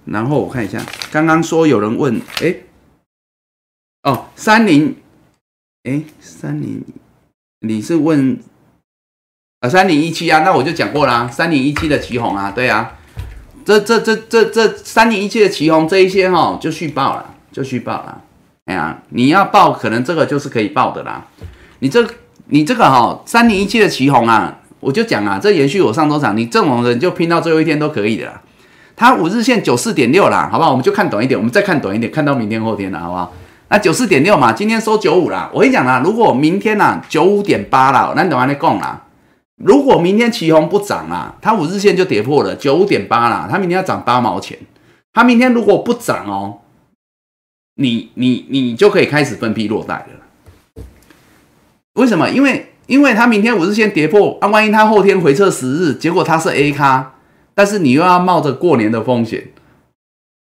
然后我看一下，刚刚说有人问，哎，哦三零。哎，三零，你是问啊？三零一七啊？那我就讲过啦，三零一七的旗红啊，对啊，这这这这这三零一七的旗红这一些哈，就续报了，就续报了。哎呀，你要报，可能这个就是可以报的啦。你这你这个哈，三零一七的旗红啊，我就讲啊，这延续我上周讲，你这种人就拼到最后一天都可以的啦。它五日线九四点六啦，好不好？我们就看短一点，我们再看短一点，看到明天后天了，好不好？那九四点六嘛，今天收九五啦。我跟你讲啦，如果明天呐九五点八啦，那你等下你讲啦。如果明天旗红不涨啦，它五日线就跌破了九五点八啦，它明天要涨八毛钱。它明天如果不涨哦，你你你就可以开始分批落袋了。为什么？因为因为它明天五日线跌破啊，万一它后天回撤十日，结果它是 A 咖，但是你又要冒着过年的风险。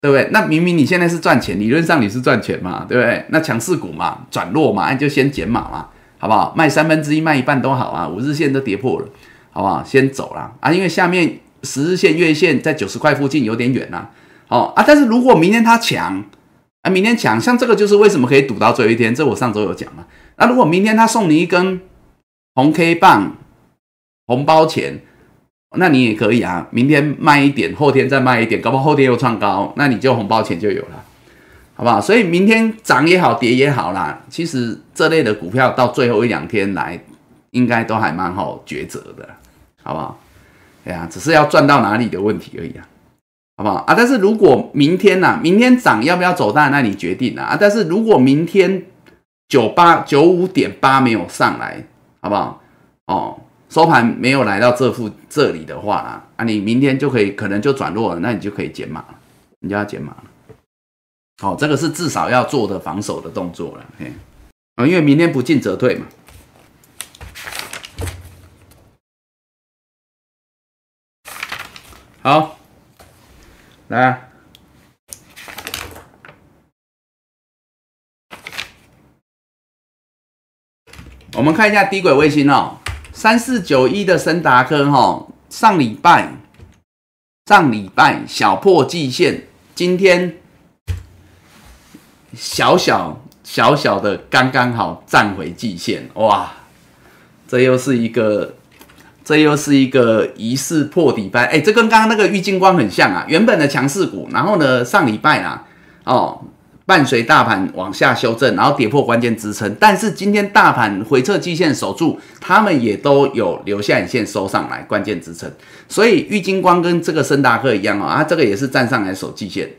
对不对？那明明你现在是赚钱，理论上你是赚钱嘛，对不对？那强势股嘛，转弱嘛，那就先减码嘛，好不好？卖三分之一，卖一半都好啊。五日线都跌破了，好不好？先走了啊，因为下面十日线、月线在九十块附近有点远呐。哦啊，但是如果明天它强啊，明天抢，像这个就是为什么可以赌到最后一天，这我上周有讲嘛。那如果明天他送你一根红 K 棒，红包钱。那你也可以啊，明天卖一点，后天再卖一点，搞不好后天又创高，那你就红包钱就有了，好不好？所以明天涨也好，跌也好啦，其实这类的股票到最后一两天来，应该都还蛮好抉择的，好不好？哎呀，只是要赚到哪里的问题而已啊，好不好啊？但是如果明天呐，明天涨要不要走大，那你决定啊。但是如果明天九八九五点八没有上来，好不好？哦。收盘没有来到这副这里的话啊，啊，你明天就可以可能就转弱了，那你就可以减码了，你就要减码了。好，这个是至少要做的防守的动作了，嘿，啊，因为明天不进则退嘛。好，来，我们看一下低轨卫星哦。三四九一的森达科哈，上礼拜上礼拜小破季线，今天小小小小的刚刚好站回季线，哇，这又是一个这又是一个疑似破底班，哎，这跟刚刚那个郁金光很像啊。原本的强势股，然后呢，上礼拜啊，哦，伴随大盘往下修正，然后跌破关键支撑，但是今天大盘回撤季线守住，他们也都有留下影线收上来关键支撑。所以郁金光跟这个森达克一样啊，这个也是站上来守季线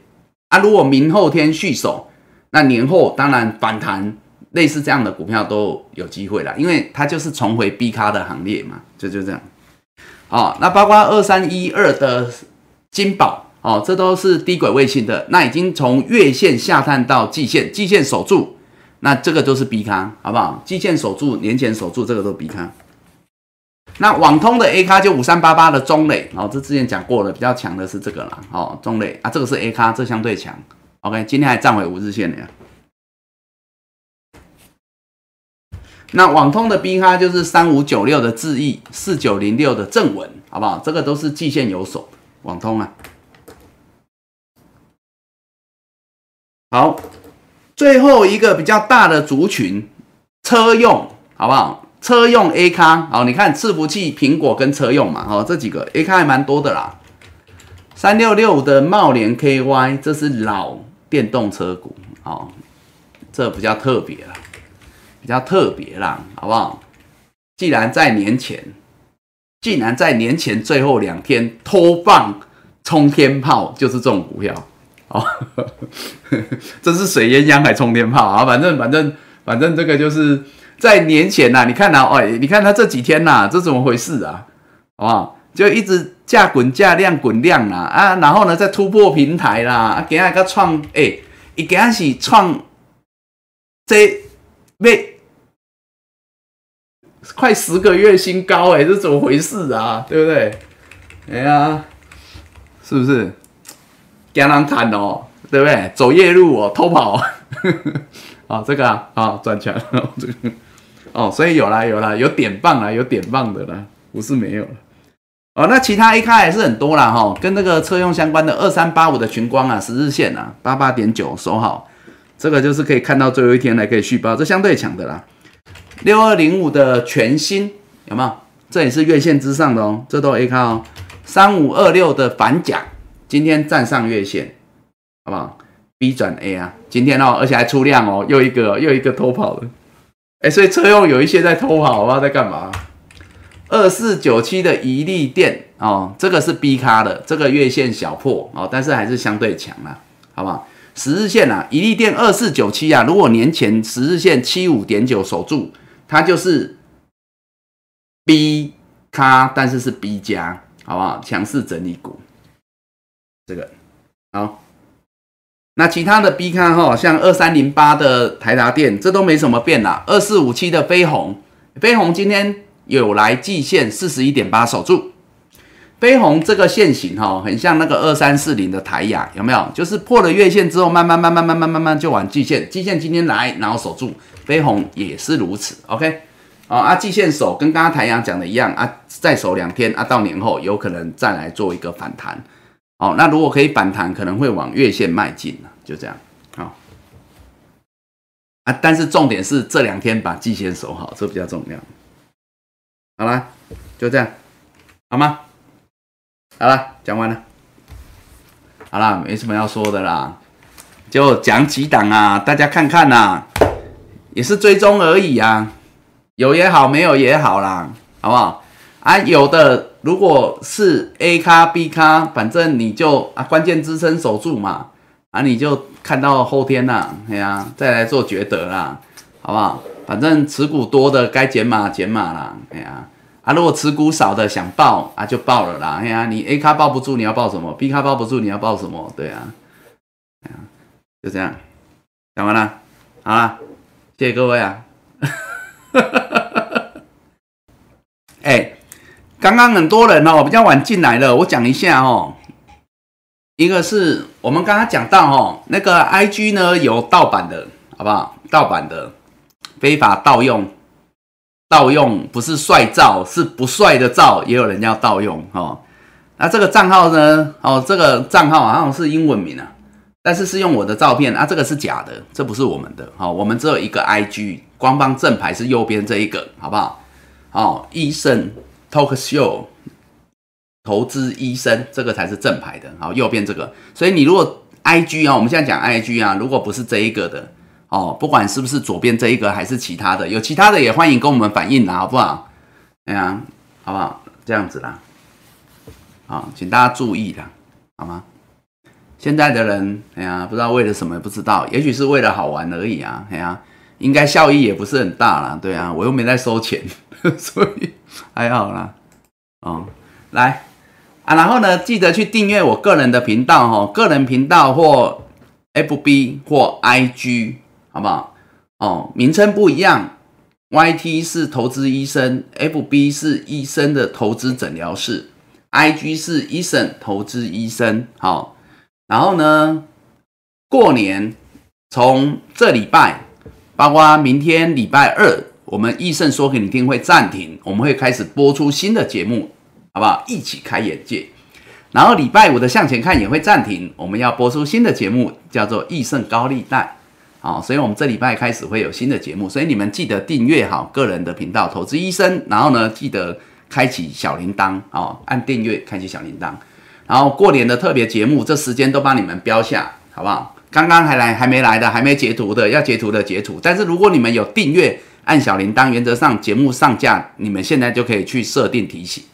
啊。如果明后天续守，那年后当然反弹。类似这样的股票都有机会了，因为它就是重回 B 咖的行列嘛，就就这样。哦，那包括二三一二的金宝哦，这都是低轨卫星的，那已经从月线下探到季线，季线守住，那这个都是 B 咖，好不好？季线守住，年前守住，这个都 B 咖。那网通的 A 咖就五三八八的中磊，哦，这之前讲过了，比较强的是这个啦，哦，中磊啊，这个是 A 咖，这相对强。OK，今天还站回五日线了那网通的 B 哈就是三五九六的智毅，四九零六的正文，好不好？这个都是季线有手，网通啊。好，最后一个比较大的族群，车用，好不好？车用 A 咖，好，你看伺服器、苹果跟车用嘛，哦，这几个 A 咖还蛮多的啦。三六六的茂联 KY，这是老电动车股，哦，这比较特别了。比较特别啦，好不好？既然在年前，既然在年前最后两天偷放冲天炮，就是这种股票哦。这是水烟枪还冲天炮啊？反正反正反正这个就是在年前呐。你看呐，哎，你看它这几天呐，这怎么回事啊？好不好？就一直价滚价，量滚量啦啊，然后呢再突破平台啦，啊，给下个创哎，一给下是创这。被快十个月新高哎，这怎么回事啊？对不对？哎呀，是不是？给人看哦，对不对？走夜路哦，偷跑。哦，这个啊，啊，转圈这个哦，所以有啦有啦，有点棒啦，有点棒的啦，不是没有了。哦，那其他 A 卡还是很多啦哈，跟那个车用相关的二三八五的群光啊，十日线啊，八八点九收好。这个就是可以看到最后一天来可以续报，这相对强的啦。六二零五的全新有没有？这也是月线之上的哦，这都 A 卡哦。三五二六的反甲今天站上月线，好不好？B 转 A 啊，今天哦，而且还出量哦，又一个又一个偷跑了。哎，所以车用有一些在偷跑，不知道在干嘛。二四九七的宜利电哦，这个是 B 卡的，这个月线小破哦，但是还是相对强啊，好不好？十日线啊，一利电二四九七啊，如果年前十日线七五点九守住，它就是 B 咖，但是是 B 加，好不好？强势整理股，这个好。那其他的 B 咖哈，像二三零八的台达电，这都没什么变啦。二四五七的飞鸿，飞鸿今天有来季线四十一点八守住。飞鸿这个线型哈，很像那个二三四零的台亚，有没有？就是破了月线之后，慢慢慢慢慢慢慢慢就往季线，季线今天来，然后守住。飞鸿也是如此，OK？哦啊，季线守跟刚刚台阳讲的一样啊，再守两天啊，到年后有可能再来做一个反弹。哦，那如果可以反弹，可能会往月线迈进就这样。好啊，但是重点是这两天把季线守好，这比较重要。好了，就这样，好吗？好了，讲完了。好了，没什么要说的啦，就讲几档啊，大家看看啊，也是追踪而已啊，有也好，没有也好啦，好不好？啊，有的如果是 A 咖 B 咖，反正你就啊关键支撑守住嘛，啊你就看到后天呐，哎呀，再来做抉择啦，好不好？反正持股多的该减码减码啦，哎呀。啊，如果持股少的想报啊，就报了啦。哎呀，你 A 卡报不住，你要报什么？B 卡报不住，你要报什么？对啊，就这样，讲完了，好了，谢谢各位啊。哎，刚刚很多人哦，比较晚进来了，我讲一下哦。一个是我们刚刚讲到哦，那个 IG 呢有盗版的，好不好？盗版的，非法盗用。盗用不是帅照，是不帅的照，也有人要盗用哦。那这个账号呢？哦，这个账号好像是英文名啊，但是是用我的照片啊，这个是假的，这不是我们的。好，我们只有一个 IG，官方正牌是右边这一个，好不好？好，医生 Talk Show 投资医生，这个才是正牌的。好，右边这个，所以你如果 IG 啊，我们现在讲 IG 啊，如果不是这一个的哦，不管是不是左边这一个还是其他的，有其他的也欢迎跟我们反映啦，好不好？哎呀，好不好？这样子啦，好，请大家注意啦，好吗？现在的人，哎呀，不知道为了什么，不知道，也许是为了好玩而已啊，哎呀，应该效益也不是很大啦，对啊，我又没在收钱，所以还好啦，哦，来啊，然后呢，记得去订阅我个人的频道哈，个人频道或 FB 或 IG，好不好？哦，名称不一样，YT 是投资医生，FB 是医生的投资诊疗室，IG 是医生投资医生，好。然后呢？过年从这礼拜，包括明天礼拜二，我们易盛说给你听会暂停，我们会开始播出新的节目，好不好？一起开眼界。然后礼拜五的向前看也会暂停，我们要播出新的节目，叫做易盛高利贷。好，所以我们这礼拜开始会有新的节目，所以你们记得订阅好个人的频道投资医生，然后呢，记得开启小铃铛哦，按订阅开启小铃铛。然后过年的特别节目，这时间都帮你们标下，好不好？刚刚还来还没来的，还没截图的，要截图的截图。但是如果你们有订阅，按小铃铛，原则上节目上架，你们现在就可以去设定提醒。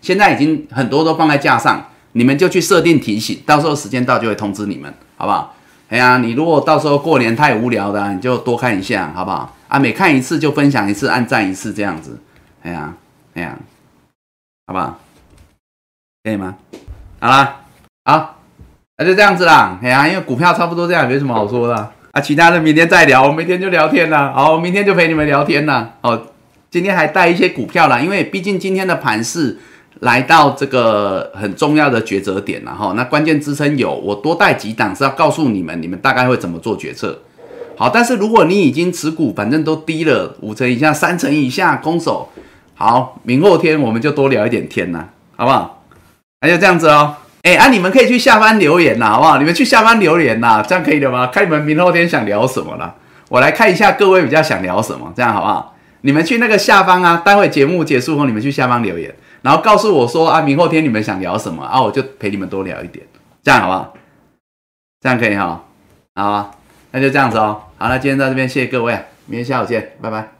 现在已经很多都放在架上，你们就去设定提醒，到时候时间到就会通知你们，好不好？哎呀，你如果到时候过年太无聊的，你就多看一下，好不好？啊，每看一次就分享一次，按赞一次这样子。哎呀，哎呀，好不好？可以吗？好啦，好，那就这样子啦。哎呀，因为股票差不多这样，没什么好说的啊。其他的明天再聊，我明天就聊天啦。好，明天就陪你们聊天啦。哦，今天还带一些股票啦，因为毕竟今天的盘势来到这个很重要的抉择点了哈。那关键支撑有，我多带几档是要告诉你们，你们大概会怎么做决策。好，但是如果你已经持股，反正都低了五成以下、三成以下，空手。好，明后天我们就多聊一点天啦，好不好？那就这样子哦，哎啊，你们可以去下方留言呐，好不好？你们去下方留言呐，这样可以的吗？看你们明后天想聊什么了，我来看一下各位比较想聊什么，这样好不好？你们去那个下方啊，待会节目结束后，你们去下方留言，然后告诉我说啊，明后天你们想聊什么啊，我就陪你们多聊一点，这样好不好？这样可以哈，好，那就这样子哦。好，那今天到这边，谢谢各位，明天下午见，拜拜。